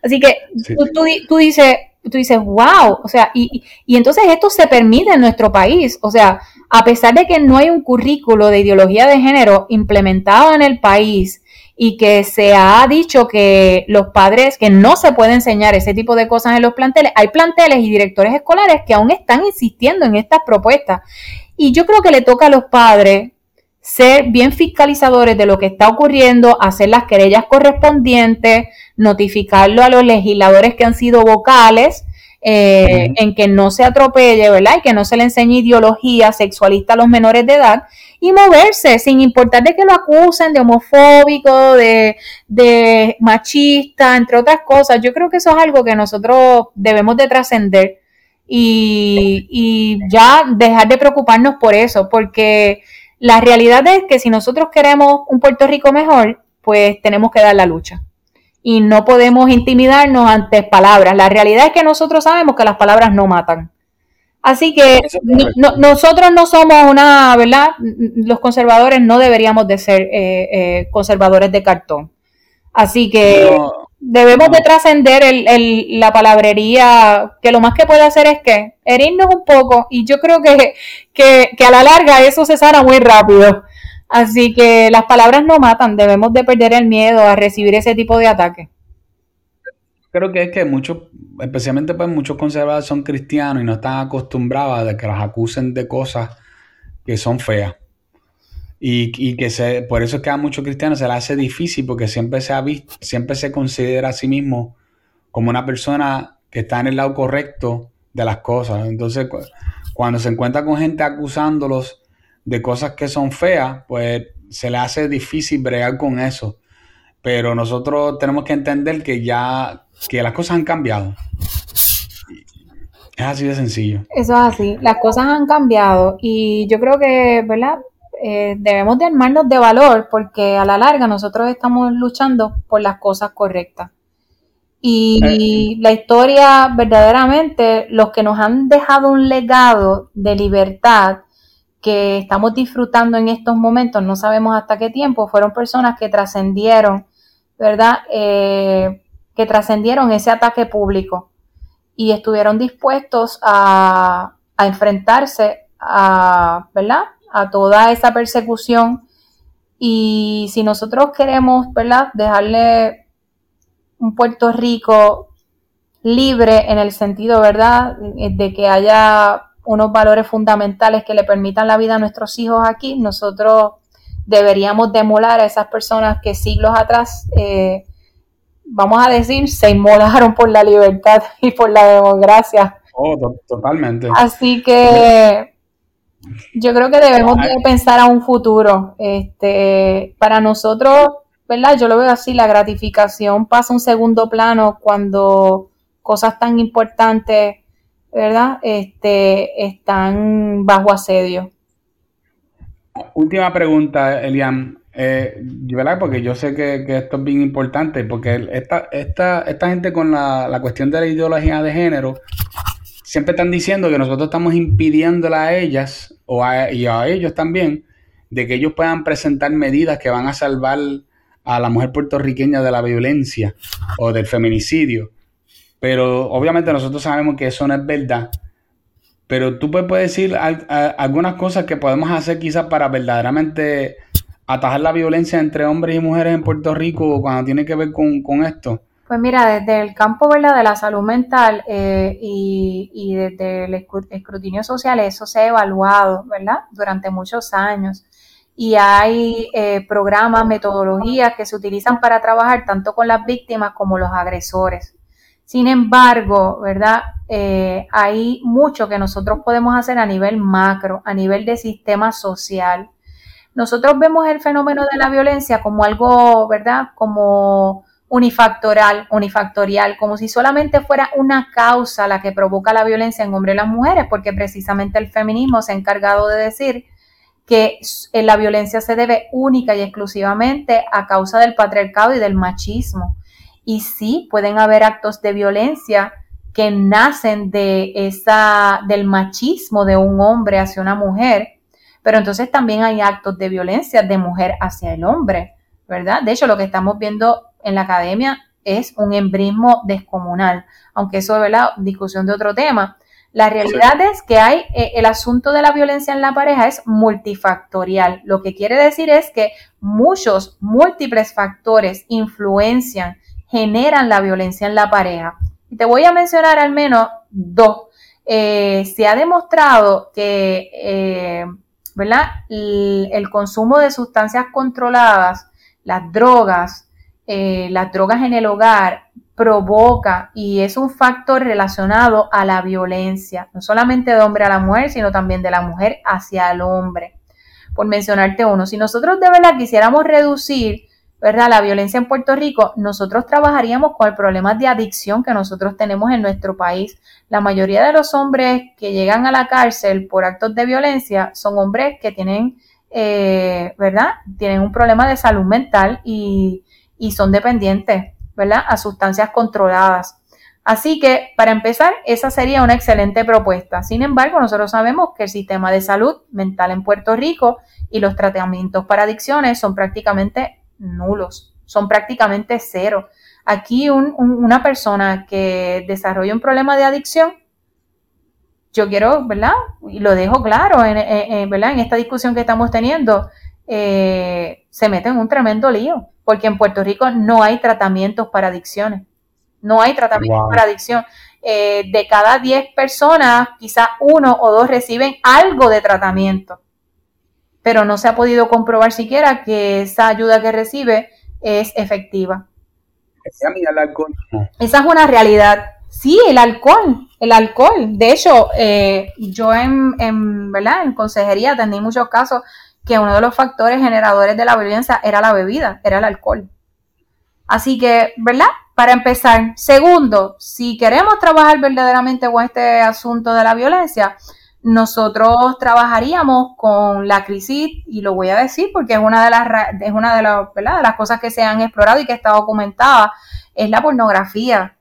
Speaker 2: Así que tú, tú, dices, tú dices, wow, o sea, y, y entonces esto se permite en nuestro país, o sea, a pesar de que no hay un currículo de ideología de género implementado en el país, y que se ha dicho que los padres, que no se puede enseñar ese tipo de cosas en los planteles, hay planteles y directores escolares que aún están insistiendo en estas propuestas. Y yo creo que le toca a los padres ser bien fiscalizadores de lo que está ocurriendo, hacer las querellas correspondientes, notificarlo a los legisladores que han sido vocales, eh, en que no se atropelle, ¿verdad? Y que no se le enseñe ideología sexualista a los menores de edad y moverse sin importar de que lo acusen de homofóbico, de, de machista, entre otras cosas. Yo creo que eso es algo que nosotros debemos de trascender y, y ya dejar de preocuparnos por eso, porque la realidad es que si nosotros queremos un Puerto Rico mejor, pues tenemos que dar la lucha. Y no podemos intimidarnos ante palabras. La realidad es que nosotros sabemos que las palabras no matan. Así que nosotros no somos una, ¿verdad? Los conservadores no deberíamos de ser eh, eh, conservadores de cartón. Así que debemos de trascender el, la palabrería, que lo más que puede hacer es que herirnos un poco y yo creo que, que, a la larga eso se sana muy rápido. Así que las palabras no matan, debemos de perder el miedo a recibir ese tipo de ataque.
Speaker 3: Creo que es que muchos, especialmente pues muchos conservadores son cristianos y no están acostumbrados a que los acusen de cosas que son feas. Y, que se, por eso es que a muchos cristianos se le hace difícil porque siempre se ha visto, siempre se considera a sí mismo como una persona que está en el lado correcto de las cosas. Entonces, cuando se encuentra con gente acusándolos de cosas que son feas, pues se le hace difícil bregar con eso. Pero nosotros tenemos que entender que ya, que las cosas han cambiado. Es así de sencillo.
Speaker 2: Eso es así, las cosas han cambiado y yo creo que, ¿verdad? Eh, debemos de armarnos de valor porque a la larga nosotros estamos luchando por las cosas correctas. Y eh, la historia, verdaderamente, los que nos han dejado un legado de libertad que estamos disfrutando en estos momentos, no sabemos hasta qué tiempo, fueron personas que trascendieron, ¿verdad? Eh, que trascendieron ese ataque público y estuvieron dispuestos a, enfrentarse a, ¿verdad? a toda esa persecución. Y si nosotros queremos, ¿verdad?, dejarle un Puerto Rico libre en el sentido, ¿verdad?, de que haya unos valores fundamentales que le permitan la vida a nuestros hijos aquí, nosotros deberíamos demolar a esas personas que siglos atrás, eh, vamos a decir, se inmolaron por la libertad y por la democracia.
Speaker 3: Oh, totalmente.
Speaker 2: Así que yo creo que debemos de pensar a un futuro. Este, para nosotros, ¿verdad? Yo lo veo así, la gratificación pasa a un segundo plano cuando cosas tan importantes, ¿verdad? Este, están bajo asedio.
Speaker 3: Última pregunta, Elian. Eh, ¿verdad? Porque yo sé que, esto es bien importante, porque esta, esta, esta gente con la, la cuestión de la ideología de género siempre están diciendo que nosotros estamos impidiéndole a ellas o y a ellos también de que ellos puedan presentar medidas que van a salvar a la mujer puertorriqueña de la violencia o del feminicidio. Pero obviamente nosotros sabemos que eso no es verdad. Pero tú puedes decir algunas cosas que podemos hacer quizás para verdaderamente atajar la violencia entre hombres y mujeres en Puerto Rico cuando tiene que ver con, con esto.
Speaker 2: Pues mira, desde el campo de la salud mental eh, y, desde el escrutinio social, eso se ha evaluado ¿verdad? durante muchos años. Y hay eh, programas, metodologías que se utilizan para trabajar tanto con las víctimas como los agresores. Sin embargo, ¿verdad? Eh, hay mucho que nosotros podemos hacer a nivel macro, a nivel de sistema social. Nosotros vemos el fenómeno de la violencia como algo, ¿verdad? Como unifactorial, unifactorial, como si solamente fuera una causa la que provoca la violencia en hombres y las mujeres, porque precisamente el feminismo se ha encargado de decir que la violencia se debe única y exclusivamente a causa del patriarcado y del machismo. Y sí, pueden haber actos de violencia que nacen de esa, del machismo de un hombre hacia una mujer, pero entonces también hay actos de violencia de mujer hacia el hombre, ¿verdad? De hecho, lo que estamos viendo en la academia es un embrismo descomunal, aunque eso es la discusión de otro tema. La realidad es que hay eh, el asunto de la violencia en la pareja es multifactorial. Lo que quiere decir es que muchos múltiples factores influencian, generan la violencia en la pareja. Y te voy a mencionar al menos dos. Eh, se ha demostrado que eh, ¿verdad? el consumo de sustancias controladas, las drogas, eh, las drogas en el hogar provoca y es un factor relacionado a la violencia, no solamente de hombre a la mujer, sino también de la mujer hacia el hombre. Por mencionarte uno, si nosotros de verdad quisiéramos reducir ¿verdad? la violencia en Puerto Rico, nosotros trabajaríamos con el problema de adicción que nosotros tenemos en nuestro país. La mayoría de los hombres que llegan a la cárcel por actos de violencia son hombres que tienen eh, ¿verdad? Tienen un problema de salud mental y, y son dependientes, ¿verdad? A sustancias controladas. Así que, para empezar, esa sería una excelente propuesta. Sin embargo, nosotros sabemos que el sistema de salud mental en Puerto Rico y los tratamientos para adicciones son prácticamente nulos, son prácticamente cero. Aquí una persona que desarrolla un problema de adicción, yo quiero, ¿verdad? Y lo dejo claro, en, ¿verdad? En esta discusión que estamos teniendo, eh, se mete en un tremendo lío, porque en Puerto Rico no hay tratamientos para adicciones. No hay tratamientos para adicción. Eh, de cada 10 personas, quizás uno o dos reciben algo de tratamiento, pero no se ha podido comprobar siquiera que esa ayuda que recibe es efectiva. Esa es una realidad. Sí, el alcohol, el alcohol. De hecho, eh, yo en, en, ¿verdad? en consejería atendí muchos casos que uno de los factores generadores de la violencia era la bebida, era el alcohol. Así que, ¿verdad? Para empezar. Segundo, si queremos trabajar verdaderamente con este asunto de la violencia, nosotros trabajaríamos con la crisis, y lo voy a decir porque es una de las, es una de, las, de las cosas que se han explorado y que está documentada, es la pornografía.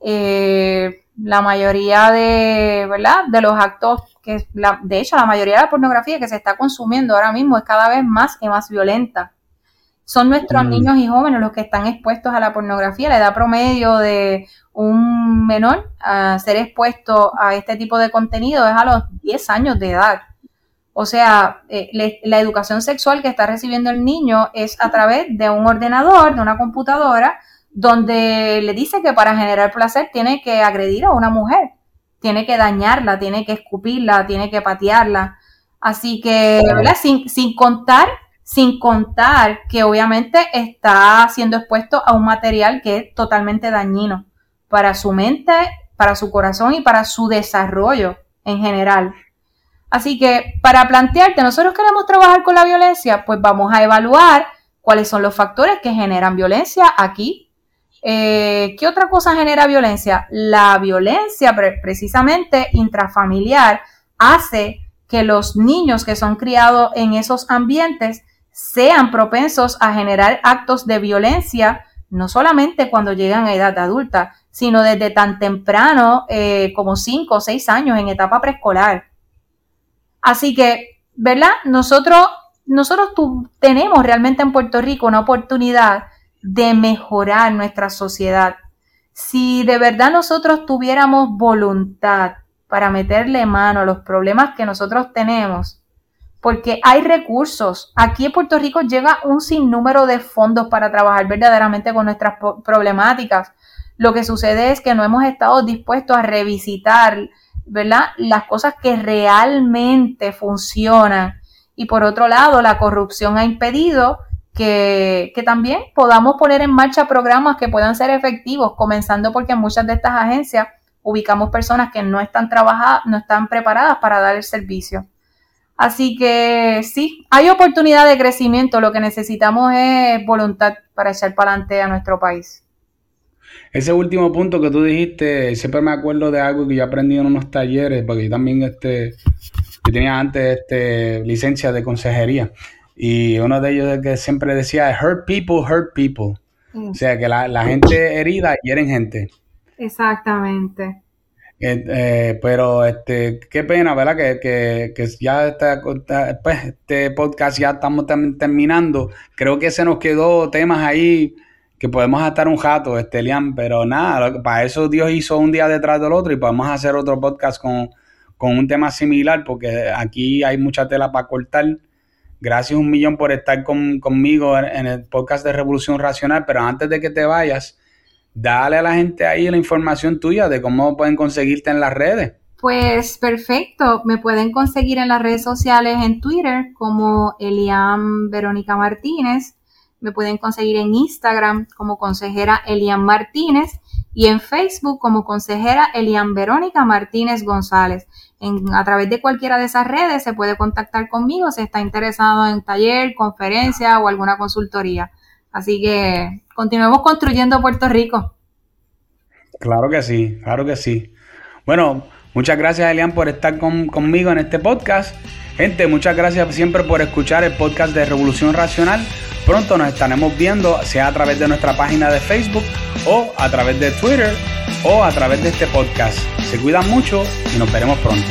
Speaker 2: Eh, la mayoría de, ¿verdad? de los actos que, de hecho, la mayoría de la pornografía que se está consumiendo ahora mismo es cada vez más y más violenta. Son nuestros mm. niños y jóvenes los que están expuestos a la pornografía. La edad promedio de un menor a ser expuesto a este tipo de contenido es a los 10 años de edad. O sea, eh, la educación sexual que está recibiendo el niño es a través de un ordenador, de una computadora, donde le dice que para generar placer tiene que agredir a una mujer, tiene que dañarla, tiene que escupirla, tiene que patearla. Así que, ¿verdad? Sin, sin contar sin contar que obviamente está siendo expuesto a un material que es totalmente dañino para su mente, para su corazón y para su desarrollo en general. Así que para plantearte, nosotros queremos trabajar con la violencia, pues vamos a evaluar cuáles son los factores que generan violencia aquí. Eh, ¿Qué otra cosa genera violencia? La violencia precisamente intrafamiliar hace que los niños que son criados en esos ambientes sean propensos a generar actos de violencia, no solamente cuando llegan a edad adulta, sino desde tan temprano eh, como 5 o 6 años en etapa preescolar. Así que, ¿verdad? Nosotros, nosotros tenemos realmente en Puerto Rico una oportunidad de mejorar nuestra sociedad. Si de verdad nosotros tuviéramos voluntad para meterle mano a los problemas que nosotros tenemos, porque hay recursos. Aquí en Puerto Rico llega un sinnúmero de fondos para trabajar verdaderamente con nuestras problemáticas. Lo que sucede es que no hemos estado dispuestos a revisitar, ¿verdad? Las cosas que realmente funcionan. Y por otro lado, la corrupción ha impedido que, que, también podamos poner en marcha programas que puedan ser efectivos, comenzando porque en muchas de estas agencias ubicamos personas que no están trabajadas, no están preparadas para dar el servicio. Así que sí, hay oportunidad de crecimiento, lo que necesitamos es voluntad para echar para adelante a nuestro país.
Speaker 3: Ese último punto que tú dijiste, siempre me acuerdo de algo que yo aprendí en unos talleres, porque yo también este, yo tenía antes este, licencia de consejería, y uno de ellos que siempre decía, hurt people, hurt people. Mm. O sea, que la, la gente herida hieren gente.
Speaker 2: Exactamente.
Speaker 3: Eh, eh, pero este, qué pena, ¿verdad? Que, ya está, pues, este podcast ya estamos terminando. Creo que se nos quedó temas ahí que podemos estar un jato, este, Liam, pero nada, para eso Dios hizo un día detrás del otro y podemos hacer otro podcast con, un tema similar, porque aquí hay mucha tela para cortar. Gracias un millón por estar conmigo en el podcast de Revolución Racional, pero antes de que te vayas, dale a la gente ahí la información tuya de cómo pueden conseguirte en las redes.
Speaker 2: Pues perfecto, me pueden conseguir en las redes sociales en Twitter como Elian Verónica Martínez, me pueden conseguir en Instagram como consejera Elian Martínez y en Facebook como consejera Elian Verónica Martínez González. En, a través de cualquiera de esas redes se puede contactar conmigo si está interesado en taller, conferencia o alguna consultoría. Así que continuemos construyendo Puerto Rico.
Speaker 3: Claro que sí, claro que sí. Bueno, muchas gracias Elian por estar conmigo en este podcast Gente, muchas gracias siempre por escuchar el podcast de Revolución Racional. Pronto nos estaremos viendo, sea a través de nuestra página de Facebook o a través de Twitter o a través de este podcast. Se cuidan mucho y nos veremos pronto.